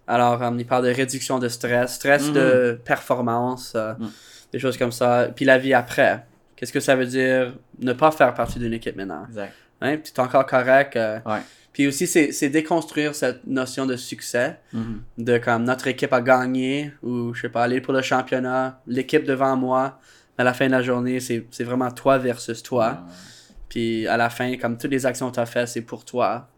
Alors, il parle de réduction de stress, stress Mhm. de performance, euh, Mhm. des choses comme ça. Puis la vie après. Qu'est-ce que ça veut dire ne pas faire partie d'une équipe maintenant? Exact. Hein? Puis t'es encore correct. euh, Ouais. puis aussi, c'est déconstruire cette notion de succès, Mhm. de comme notre équipe a gagné, ou je sais pas, aller pour le championnat, l'équipe devant moi, à la fin de la journée, c'est c'est vraiment toi versus toi. Puis à la fin, comme toutes les actions que tu as faites, c'est pour toi.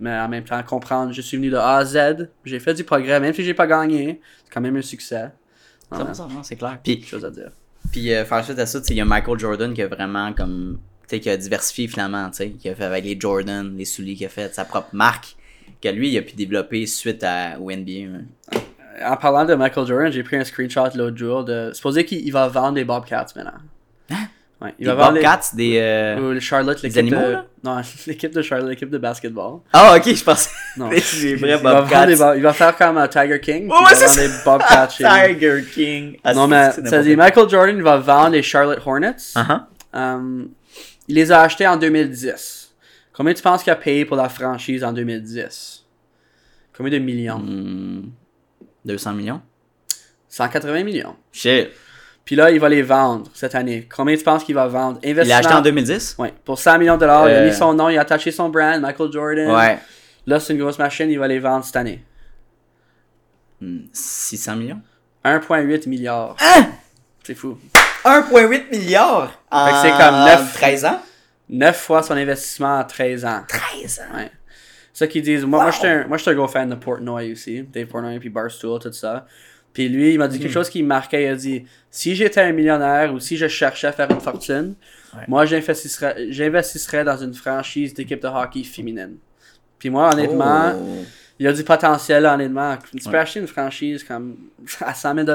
Mais en même temps, comprendre, je suis venu de A à Z, j'ai fait du progrès, même si j'ai pas gagné, c'est quand même un succès. Non, c'est clair. Puis, chose à dire. puis euh, faire suite à ça, tu sais, il y a Michael Jordan qui a vraiment comme. Tu sais, qui a diversifié finalement, tu sais, qui a fait avec les Jordan, les souliers qu'il a fait, sa propre marque, que lui, il a pu développer suite à, au NBA. ouais. En parlant de Michael Jordan, j'ai pris un screenshot l'autre jour de. Supposé qu'il il va vendre des Bobcats maintenant. Ouais, il Des va vendre les- Bobcats, des. euh, le Charlotte, l'équipe animaux, de... là? Non, l'équipe de Charlotte, l'équipe de basketball. Ah, ok, je pensais. Non. Les vrais Bobcats. il va faire comme un Tiger King. Ouais, va c'est Bobcats. Tiger King. Ah, Non, mais ça dit Michael Jordan, va vendre les Charlotte Hornets. quoi. Uh-huh. Euh, il les a achetés en 2010. Combien tu penses qu'il a payé pour la franchise en 2010 Combien de millions? Hmm, 200 millions? 180 millions. Shit. Puis là, il va les vendre cette année. Combien tu penses qu'il va vendre? Il l'a acheté en 2010? Ouais, pour 100 millions de dollars. Il a Euh. mis son nom, il a attaché son brand, Michael Jordan. Ouais. Là, c'est une grosse machine, il va les vendre cette année. Hmm, 600 millions? 1,8 milliard. Hein? C'est fou. 1,8 milliard! En c'est comme neuf- 13 ans? 9 fois son investissement en 13 ans. 13 ans! Ouais. Ça qu'ils disent. Moi, moi un, moi, j'étais un gros fan de Portnoy aussi. Dave Portnoy, puis Barstool, tout ça. Puis lui, il m'a dit quelque chose qui me marquait. Il a dit Si j'étais un millionnaire ou si je cherchais à faire une fortune, Ouais. moi, j'investirais, j'investirais dans une franchise d'équipe de hockey féminine. Puis moi, honnêtement, Oh. il y a du potentiel, honnêtement. Tu peux Ouais. acheter une franchise comme à 100 000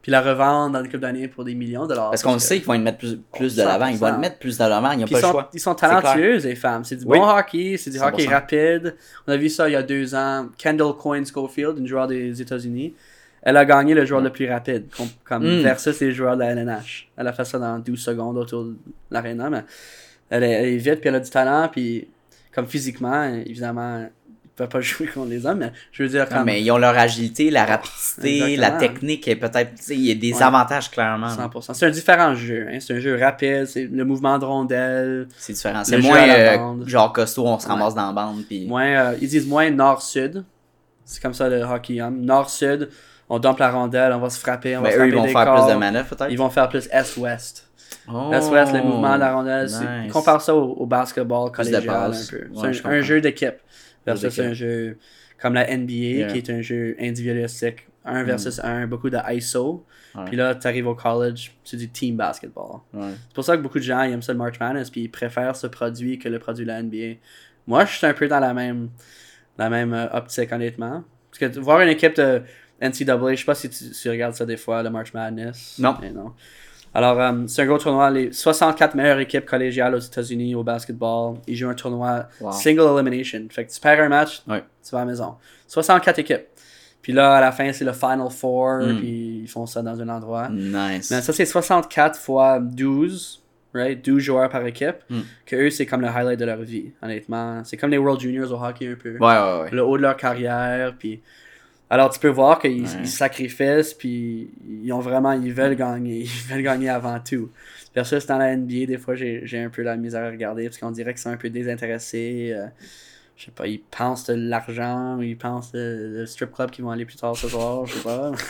puis la revendre dans une couple d'années pour des millions de dollars. Parce qu'on que- sait qu'ils vont y mettre plus, plus de 100%. l'avant. Ils vont le mettre plus de l'avant. Il n'y a pas ils, le sont, choix. ils sont talentueuses, les femmes. C'est du Oui. bon hockey, c'est du 100%. hockey rapide. On a vu ça il y a deux ans. Kendall Coyne Schofield, une joueur des États-Unis, elle a gagné le joueur le plus rapide, com- comme Mm. versus les joueurs de la LNH. Elle a fait ça dans 12 secondes autour de l'aréna, mais elle est, elle est vite, puis elle a du talent, puis comme physiquement, évidemment, peuvent pas jouer contre les hommes, mais je veux dire, Non, comme mais ils ont leur agilité, la rapidité, la technique, et peut-être, tu sais, il y a des Ouais. avantages clairement. 100%. C'est un différent jeu. Hein? C'est un jeu rapide, c'est le mouvement de rondelle. C'est différent. C'est moins euh, genre costaud, on se Ouais. ramasse dans la bande. Puis... Moins, euh, ils disent moins nord-sud. C'est comme ça le hockey homme. Nord-sud, on dump la rondelle, on va se frapper, on va Mais se eux, ils frapper vont des faire corps. plus de manœuvres peut-être? Ils vont faire plus est-ouest. Oh, Est-ouest, le mouvement de la rondelle. nice. Compare ça au, au basketball collégial un passes. peu. Ouais, C'est un- jeu d'équipe. Versus un jeu comme la NBA, Yeah. qui est un jeu individualistique. Un versus un, beaucoup de ISO. Ouais. Puis là, tu arrives au college, c'est du team basketball. Ouais. C'est pour ça que beaucoup de gens ils aiment ça le March Madness, puis ils préfèrent ce produit que le produit de la NBA. Moi, je suis un peu dans la même, la même euh, optique, honnêtement. Parce que voir une équipe de NCAA, je sais pas si tu, tu regardes ça des fois, le March Madness. Non. Mais non. Alors, euh, c'est un gros tournoi. Les 64 meilleures équipes collégiales aux États-Unis au basketball. Ils jouent un tournoi Wow. single elimination. Fait que tu perds un match, tu vas à la maison. 64 équipes. Puis là, à la fin, c'est le Final Four, Mm. puis ils font ça dans un endroit. Nice. Mais ça, c'est 64 fois 12, right? 12 joueurs par équipe. Mm. Que eux, c'est comme le highlight de leur vie, honnêtement. C'est comme les World Juniors au hockey un peu. Ouais, ouais, ouais. Le haut de leur carrière, puis... Alors, tu peux voir qu'ils Ouais. ils sacrifient, puis ils ont vraiment... Ils veulent gagner. Ils veulent gagner avant tout. Versus dans la NBA, des fois, j'ai un peu la misère à regarder, parce qu'on dirait qu'ils sont un peu désintéressés. euh, je sais pas, ils pensent de l'argent, ils pensent de, de strip club qui vont aller plus tard ce soir, je sais pas.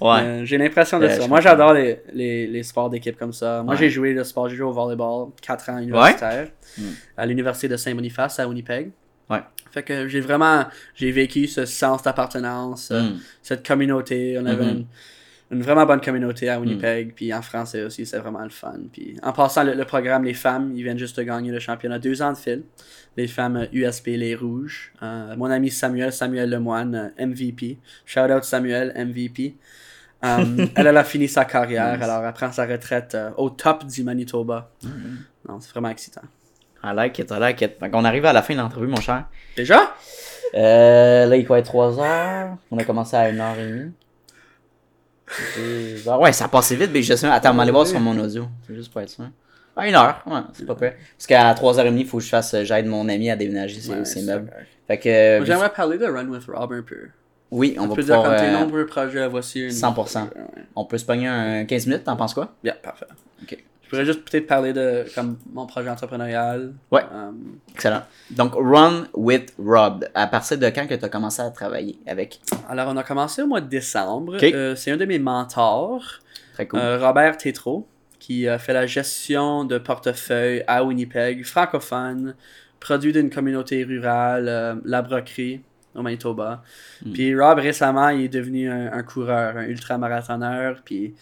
Ouais. Euh, j'ai l'impression de Ouais, ça. Moi, j'adore les, les, les sports d'équipe comme ça. Moi, Ouais. j'ai joué le sport, j'ai joué au volleyball 4 ans universitaire Mm. à l'université de Saint-Boniface à Winnipeg. Ouais. Fait que j'ai vraiment j'ai vécu ce sens d'appartenance, euh, Mm. cette communauté. On avait Mhm. une, une vraiment bonne communauté à Winnipeg, puis en français aussi, c'est vraiment le fun. Puis en passant, le, le programme Les Femmes, ils viennent juste de gagner le championnat deux ans de fil. Les femmes euh, USP Les Rouges. Euh, mon ami Samuel, Samuel Lemoine, euh, MVP. Shout out Samuel, MVP. Um, elle, elle a fini sa carrière, Nice. alors elle prend sa retraite euh, au top du Manitoba. Non, c'est vraiment excitant. I like it, I like it. Fait qu'on arrive à la fin de l'entrevue, mon cher. Déjà? Euh, là, il faut être 3 heures. On a commencé à 1h30. Deux heures. Ouais, ça a passé vite, mais je sais. Attends, on va aller voir sur mon audio. C'est juste pour être sûr. Ah, une heure, ouais, c'est pas près. Parce qu'à 3h30, il faut que je fasse, euh, j'aide mon ami à déménager ses, Ouais, ses c'est meubles. Fait que, euh, J'aimerais parler de Run with Rob un peu. oui, on On va peut pouvoir, euh, nombreux projets, voici une... 100%. Ouais. on peut se pogner un 15 minutes, t'en penses quoi? Yeah, parfait. Ok. Je pourrais juste peut-être parler de comme mon projet entrepreneurial. Ouais. Euh, Excellent. Donc, Run with Rob. À partir de quand que tu as commencé à travailler avec? alors, on a commencé au mois de décembre. Euh, c'est un de mes mentors, Très cool. euh, Robert Tétrault, qui a fait la gestion de portefeuille à Winnipeg, francophone, produit d'une communauté rurale, euh, la broquerie au Manitoba. Hmm. Puis Rob, récemment, il est devenu un, un coureur, un ultramarathonneur, puis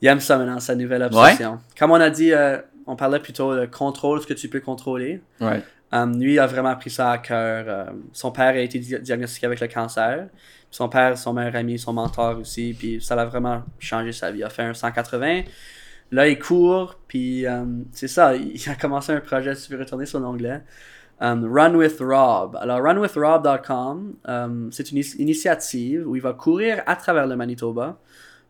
il aime ça maintenant, sa nouvelle obsession. Comme on a dit, euh, on parlait plutôt de contrôle, ce que tu peux contrôler. Ouais. Um, lui, a vraiment pris ça à cœur. Euh, son père a été di- diagnostiqué avec le cancer. Son père, son meilleur ami, son mentor aussi. Puis ça l'a vraiment changé sa vie. Il a fait un 180. Là, il court. Puis um, c'est ça. Il a commencé un projet, si tu veux retourner sur l'onglet. Run with Rob. Alors, runwithrob.com, c'est une initiative où il va courir à travers le Manitoba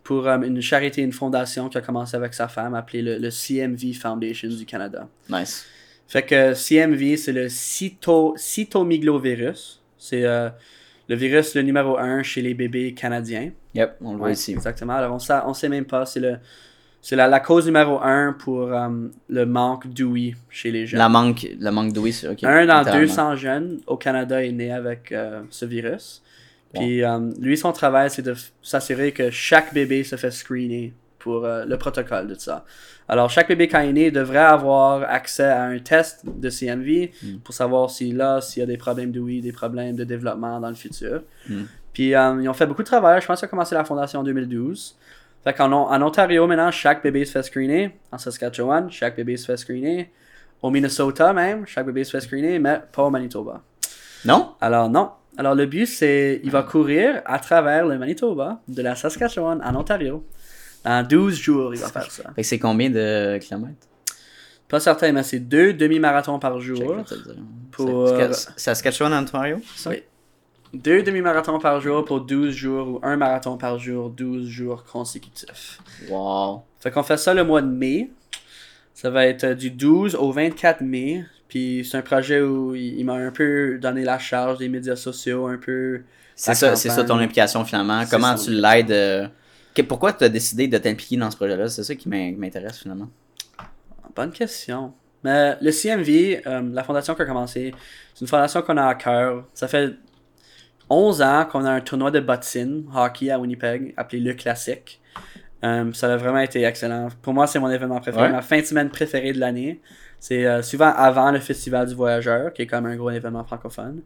pour um, une charité, une fondation qui a commencé avec sa femme, appelée le, le CMV Foundation du Canada. Nice. Fait que CMV, c'est le cyto, cytomegalovirus. C'est euh, le virus le numéro 1 chez les bébés canadiens. Yep, on le voit Ouais, ici. Exactement. Alors, on on sait même pas. C'est le c'est la, la cause numéro 1 pour euh, le manque d'ouïe chez les jeunes. La manque, le manque d'ouïe, c'est ok. Un dans littéralement. 200 jeunes au Canada est né avec euh, ce virus. Puis euh, lui, son travail, c'est de s'assurer que chaque bébé se fait screener pour euh, le protocole de ça. Alors, chaque bébé quand il est né devrait avoir accès à un test de CMV pour savoir s'il là, s'il y a des problèmes d'ouïe, des problèmes de développement dans le futur. Mm. Puis euh, ils ont fait beaucoup de travail. Je pense qu'ils ont commencé la fondation en 2012. Fait qu'en en Ontario, maintenant, chaque bébé se fait screener. En Saskatchewan, chaque bébé se fait screener. Au Minnesota même, chaque bébé se fait screener, mais pas au Manitoba. Non? Alors non. Alors le but, c'est il va courir à travers le Manitoba, de la Saskatchewan en Ontario. En 12 jours, il va faire ça. Fait que c'est combien de kilomètres? Pas certain, mais c'est deux demi-marathons par jour. Pour- Sask- Saskatchewan, Ontario? ça? Oui. Deux demi-marathons par jour pour 12 jours ou un marathon par jour, 12 jours consécutifs. Wow. Fait qu'on fait ça le mois de mai. Ça va être euh, du 12 au 24 mai. Puis c'est un projet où il, il m'a un peu donné la charge des médias sociaux, un peu. C'est ça, c'est ça ton implication finalement. Comment ça, tu l'aides euh, Pourquoi tu as décidé de t'impliquer dans ce projet-là? C'est ça qui m'in- m'intéresse finalement. Bonne question. Mais le CMV, euh, la fondation qui a commencé, c'est une fondation qu'on a à cœur. Ça fait 11 ans qu'on a un tournoi de bottine hockey à Winnipeg, appelé Le Classique. Euh, ça a vraiment été excellent. Pour moi, c'est mon événement préféré. Ouais. Ma fin de semaine préférée de l'année. C'est euh, souvent avant le Festival du Voyageur, qui est comme un gros événement francophone.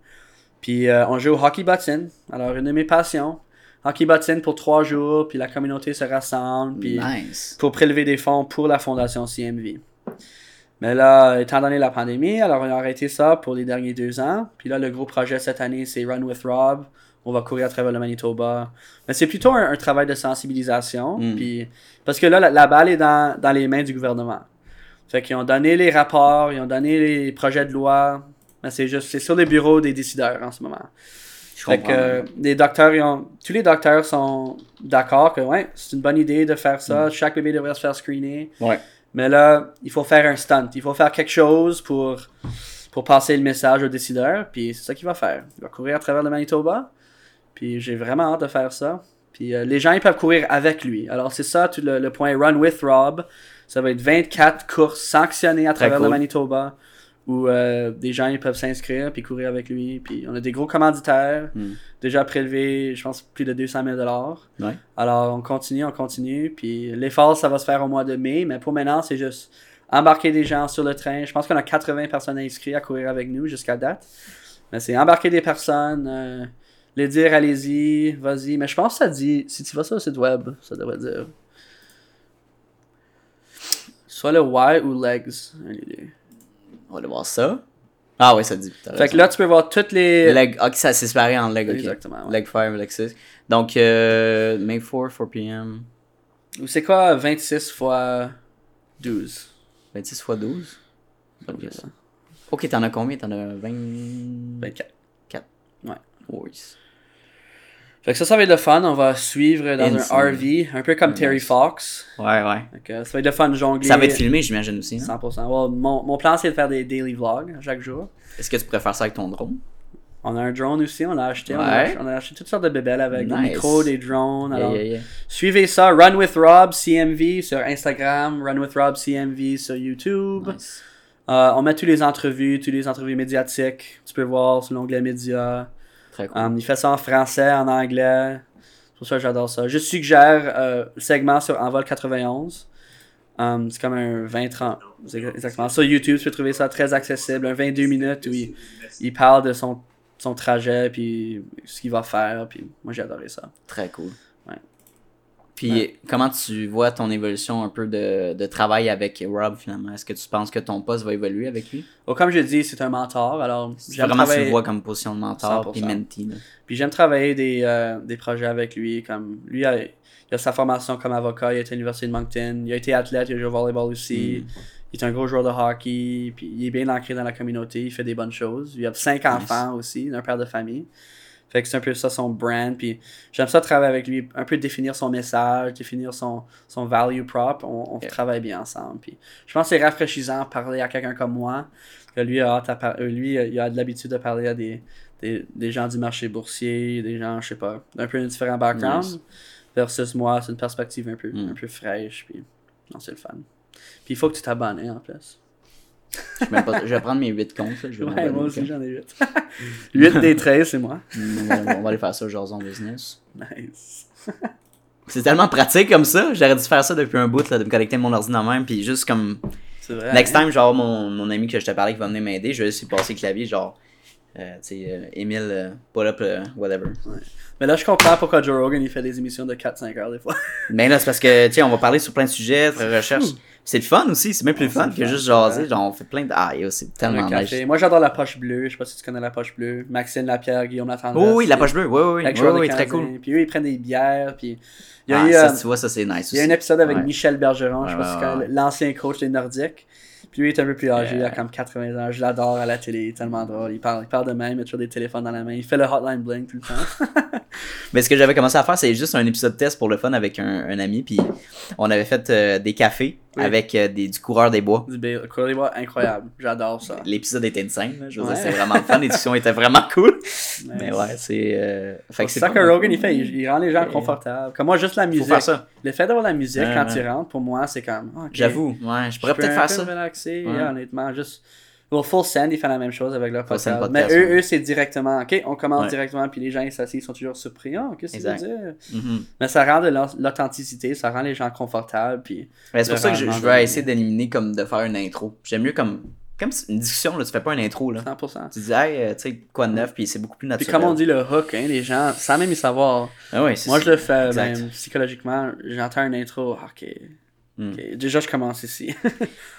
Puis euh, on joue au hockey bottine. Alors, une de mes passions. Hockey bottine pour trois jours, puis la communauté se rassemble. Puis Nice. pour prélever des fonds pour la fondation CMV. Mais là, étant donné la pandémie, alors on a arrêté ça pour les derniers deux ans. Puis là, le gros projet cette année, c'est Run with Rob. On va courir à travers le Manitoba. Mais c'est plutôt un, un travail de sensibilisation. Mm. Puis, parce que là, la, la balle est dans, dans les mains du gouvernement. Fait qu'ils ont donné les rapports, ils ont donné les projets de loi. Mais c'est juste, c'est sur les bureaux des décideurs en ce moment. Je Fait comprends. que les docteurs, ils ont, tous les docteurs sont d'accord que ouais, c'est une bonne idée de faire ça. Chaque bébé devrait se faire screener. Ouais. Mais là, il faut faire un stunt. Il faut faire quelque chose pour, pour passer le message aux décideurs. Puis c'est ça qu'il va faire. Il va courir à travers le Manitoba. Puis j'ai vraiment hâte de faire ça. Puis euh, les gens, ils peuvent courir avec lui. Alors c'est ça, tout le, le point Run with Rob. Ça va être 24 courses sanctionnées à Très travers le. Manitoba. Où euh, des gens, ils peuvent s'inscrire puis courir avec lui. Puis on a des gros commanditaires. Mm. Déjà prélevé, je pense, plus de 200 000 Ouais. alors, on continue, on continue. Puis l'effort, ça va se faire au mois de mai. Mais pour maintenant, c'est juste embarquer des gens sur le train. Je pense qu'on a 80 personnes inscrites à courir avec nous jusqu'à date. Mais c'est embarquer des personnes, euh, les dire allez-y, vas-y. Mais je pense que ça dit, si tu vas sur le site web, ça devrait dire. Soit le Y ou legs. On va aller voir ça. Ah ouais, ça dit. Fait que là, tu peux voir toutes les. Leg, ok, ça c'est séparé en leg, ok. Exactement, ouais. Leg 5, leg 6. Donc, euh, May 4, 4 p.m. Ou c'est quoi 26 fois 12 26 x 12. Bonne Ok, question. Ok, t'en as combien? T'en as 20. 24. Fait que ça, ça va être le fun. On va suivre dans Insane. un RV, un peu comme Terry. Fox. Ouais, ouais. Ça va être le fun de jongler. Ça va être filmé, j'imagine aussi. hein? 100%. Ouais, mon, mon plan, c'est de faire des daily vlogs chaque jour. Est-ce que tu pourrais faire ça avec ton drone? On a un drone aussi, on a acheté. On, a, on acheté toutes sortes de bébelles avec des Nice. micros, des drones. Alors, yeah, yeah. Suivez ça, Run with Rob CMV sur Instagram, Run with Rob CMV sur YouTube. Nice. Euh, on met tous les entrevues, tous les entrevues médiatiques. Tu peux voir sur l'onglet médias. Très cool. Um, il fait ça en français, en anglais. C'est pour ça que j'adore ça. Je suggère euh, le segment sur Envol 91. Um, c'est comme un 20-30. C'est Exactement. Sur YouTube, tu peux trouver ça très accessible. Un 22 minutes où il, il parle de son, son trajet, puis ce qu'il va faire. Puis moi, j'ai adoré ça. Très cool. Ouais. Puis, comment tu vois ton évolution un peu de, de travail avec Rob finalement? Est-ce que tu penses que ton poste va évoluer avec lui? Oh, comme je dis, c'est un mentor. Alors, j'aime Vraiment, tu travailler- le vois comme position de mentor 100%. puis mentee. là. Puis j'aime travailler des, euh, des projets avec lui. Comme lui, a, il a sa formation comme avocat, il a été à l'université de Moncton, il a été athlète, il a joué au volleyball aussi. Il est un gros joueur de hockey, puis il est bien ancré dans la communauté, il fait des bonnes choses. Il a cinq enfants aussi, un père de famille. Fait que c'est un peu ça son brand. Puis j'aime ça travailler avec lui, un peu définir son message, définir son, son value prop. On, on Yeah. travaille bien ensemble. Puis je pense que c'est rafraîchissant de parler à quelqu'un comme moi. Que lui, a par- euh, lui, il a de l'habitude de parler à des, des, des gens du marché boursier, des gens, je sais pas, d'un peu différent background. Nice. Versus moi, c'est une perspective un peu, Mm. un peu fraîche. Puis non, c'est le fun. Puis il faut que tu t'abonnes hein, en plus. Je, vais pas- je vais prendre mes 8 comptes. là, je vais Ouais, moi aussi j'en ai 8. 8 des 13, c'est moi. Mm, On va, on va aller faire ça au Jason Business. Nice. C'est tellement pratique comme ça. J'aurais dû faire ça depuis un bout, là, de me connecter à mon ordinateur même. Puis juste comme. C'est vrai. Next hein? time, genre, mon, mon ami que je te parlais qui va venir m'aider, je vais juste lui passer le clavier, genre. Euh, tu sais, euh, Emile, euh, pull up, whatever. Mais là, je comprends pourquoi Joe Rogan il fait des émissions de 4-5 heures des fois. Mais là, c'est parce que, tu sais, on va parler sur plein de sujets, recherche. C'est le fun aussi, c'est même plus Ouais, fun c'est que le fun, juste jaser. Genre, on fait plein de. Ah, c'est Le tellement nice. Moi, j'adore la poche bleue. Je sais pas si tu connais la poche bleue. Maxime Lapierre, Guillaume Latendresse. Oh oui, la poche bleue, oui, oui, oui. Oui, très cool. Puis eux, ils prennent des bières. Puis il y a Ah, eu, ça, euh, tu vois, ça, c'est nice il y a un épisode avec Ouais. Michel Bergeron, je sais pas si l'ancien coach des Nordiques. Puis lui, il est un peu plus âgé, il a comme 80 ans. Je l'adore à la télé, il est tellement drôle. Il parle, il parle de même, il a toujours des téléphones dans la main. Il fait le hotline bling tout le temps. Mais ce que j'avais commencé à faire, c'est juste un épisode test pour le fun avec un, un ami. Puis on avait fait euh, des cafés Oui. avec euh, des, du coureur des bois. Du B- Coureur des bois, incroyable. J'adore ça. L'épisode était insane. Je veux Ouais. dire, c'était vraiment fun. Les discussions étaient vraiment cool. Mais ouais, c'est. euh, Fait que C'est ça que Rogan il fait, il, il rend les gens confortables. Comme moi, juste la Faut musique. faire ça. Le fait d'avoir la musique Ouais, quand tu rentres, pour moi, c'est comme. ah, ok. J'avoue. Ouais, je pourrais peut-être faire ça. relaxer, honnêtement. Juste. Well, Full Send, ils font la même chose avec leur podcast. podcast, Mais eux, ouais. eux c'est directement. Ok, on commence Ouais. directement, puis les gens, ils s'asseyent, ils sont toujours surpris. Ah, qu'est-ce que veux Exact. dire? Mhm. Mais ça rend de l'au- l'authenticité, ça rend les gens confortables, puis. Mais c'est pour ça que je, je veux essayer d'éliminer comme de faire une intro. J'aime mieux comme. Comme une discussion, là, tu fais pas une intro. Là. 100%. Tu dis, hey, euh, tu sais, quoi de neuf, puis c'est beaucoup plus Puis naturel. comme on dit le hook, hein, les gens, sans même y savoir. Ah Moi, ça. je le fais, ben, psychologiquement, j'entends une intro, ah, ok. Hmm. Déjà, je commence ici.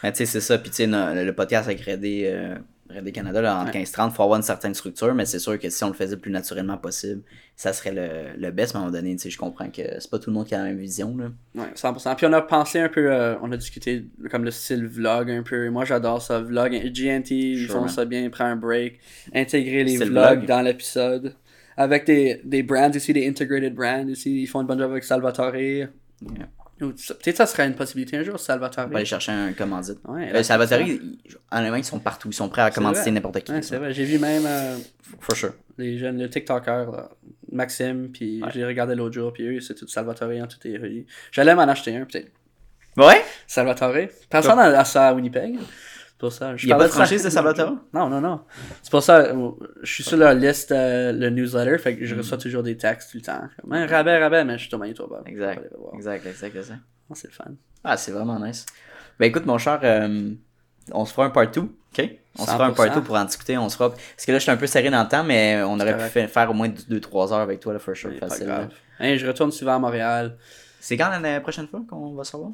Mais tu sais, c'est ça. Puis tu sais, le, le podcast avec Redé, euh, Redé Canada, là, en Ouais. 15-30, il faut avoir une certaine structure, mais c'est sûr que si on le faisait le plus naturellement possible, ça serait le, le best. Mais à un moment donné, tu sais, je comprends que c'est pas tout le monde qui a la même vision. Là. Ouais, 100%. Puis on a pensé un peu, euh, on a discuté comme le style vlog un peu. Moi j'adore ça, vlog. GNT, ils font ça bien, prend un break. Intégrer les vlogs vlog. dans l'épisode. Avec des, des brands aussi, des integrated brands aussi. Ils font une bonne job avec Salvatore. Ça- Peut-être ça serait une possibilité un jour, Salvatore. On va aller chercher un commandite. Ouais, Euh, Salvatore, ils- honnêtement, ils sont partout. Ils sont prêts à commanditer n'importe qui. Ouais, c'est vrai. J'ai vu même euh, For sure. les jeunes, le TikToker, là, Maxime, puis Ouais. j'ai regardé l'autre jour, puis eux, c'est tout Salvatore, hein, tout est relié. J'allais m'en acheter un, peut-être. Ouais? Salvatore. Personne à ça à Winnipeg. Pour ça. je Il y a pas de franchise de Salvatore? Non, non, non. C'est pour ça, euh, je suis sur leur liste, euh, le newsletter, fait Mm. que je reçois toujours des textes tout le temps. Comme, Hein, rabais, rabais, mais je suis sur Manitoba. Exact. Exact, exact, exact. Non, c'est le fun. Ah, c'est vraiment nice. Ben écoute, mon cher, euh, on se fera un part 2, ok? On se fera un part 2 pour en discuter, on se fera... Parce que là, je suis un peu serré dans le temps, mais on aurait pu faire au moins 2-3 heures avec toi, là, for sure, facile. Hein, je retourne souvent à Montréal. C'est quand la prochaine fois qu'on va se revoir?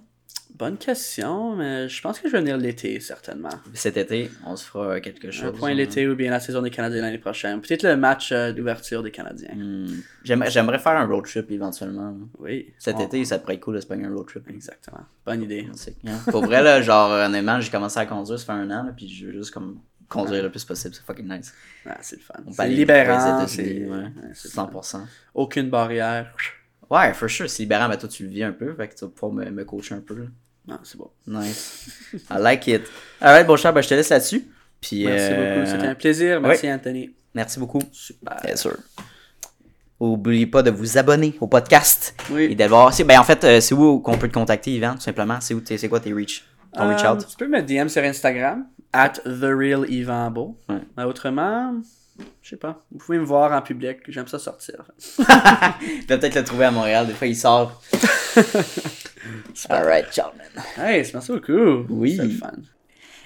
Bonne question, mais je pense que je vais venir l'été, certainement. Cet été, on se fera quelque chose. Un point hein. l'été ou bien la saison des Canadiens l'année prochaine. Peut-être le match euh, d'ouverture des Canadiens. Hmm. J'aimerais, faire un road trip éventuellement. Oui. Cet On- été, ça pourrait être cool de se un road trip. Exactement. Bonne idée. Hein. Pour vrai, là, genre, honnêtement, j'ai commencé à conduire, ça fait un an, là, puis je veux juste comme conduire le plus possible, c'est fucking nice. Ah, c'est le fun. On peut libérant. C'est ouais, ouais, c'est le fun. 100%. Aucune barrière. Ouais, for sure, c'est libérant, mais toi, tu le vis un peu, fait que tu vas pouvoir me, me coacher un peu. là. Non, c'est bon. Nice. I like it. Alright, bon cher, ben, je te laisse là-dessus. Puis, Merci euh, beaucoup. C'était un plaisir. Merci, Anthony. Merci beaucoup. Super. Bien sûr. N'oubliez pas de vous abonner au podcast. Et Oui. d'avoir. c'est- Ben, en fait, euh, c'est où qu'on peut te contacter, Yvan, tout simplement? C'est où c'est quoi tes reach? Ton reach Euh, out? Tu peux me DM sur Instagram, at TheRealYvanBo. Ouais. Euh, autrement, je sais pas. Vous pouvez me voir en public. J'aime ça sortir. Tu vas peut-être le trouver à Montréal. Des fois, il sort. Alright, ciao, man. Hey, c'est merci beaucoup. Oui. C'est fun.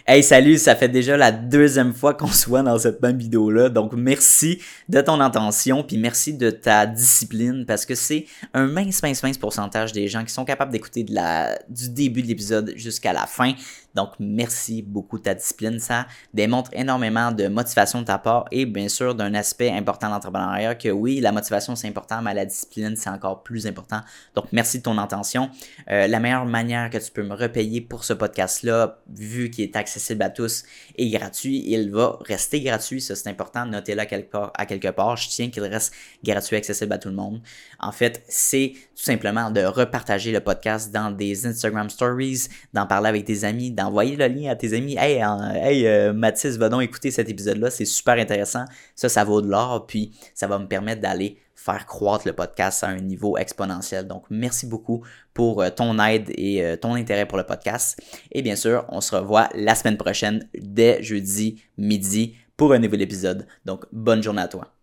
Hey, salut, ça fait déjà la deuxième fois qu'on se voit dans cette même vidéo-là. Donc, merci de ton attention, puis merci de ta discipline, parce que c'est un mince, mince, mince pourcentage des gens qui sont capables d'écouter de la, du début de l'épisode jusqu'à la fin. Donc, merci beaucoup de ta discipline. Ça démontre énormément de motivation de ta part et bien sûr d'un aspect important de l'entrepreneuriat que oui, la motivation c'est important, mais la discipline c'est encore plus important. Donc, merci de ton attention. Euh, la meilleure manière que tu peux me repayer pour ce podcast-là, vu qu'il est accessible à tous et gratuit, il va rester gratuit. Ça, c'est important. Notez-le à quelque part. À quelque part. Je tiens qu'il reste gratuit, accessible à tout le monde. En fait, c'est tout simplement de repartager le podcast dans des Instagram Stories, d'en parler avec tes amis, d'envoyer le lien à tes amis. Hey, hey euh, Mathis, va donc écouter cet épisode-là. C'est super intéressant. Ça, ça vaut de l'or. Puis, ça va me permettre d'aller faire croître le podcast à un niveau exponentiel. Donc, merci beaucoup pour euh, ton aide et euh, ton intérêt pour le podcast. Et bien sûr, on se revoit la semaine prochaine dès jeudi midi pour un nouvel épisode. Donc, bonne journée à toi.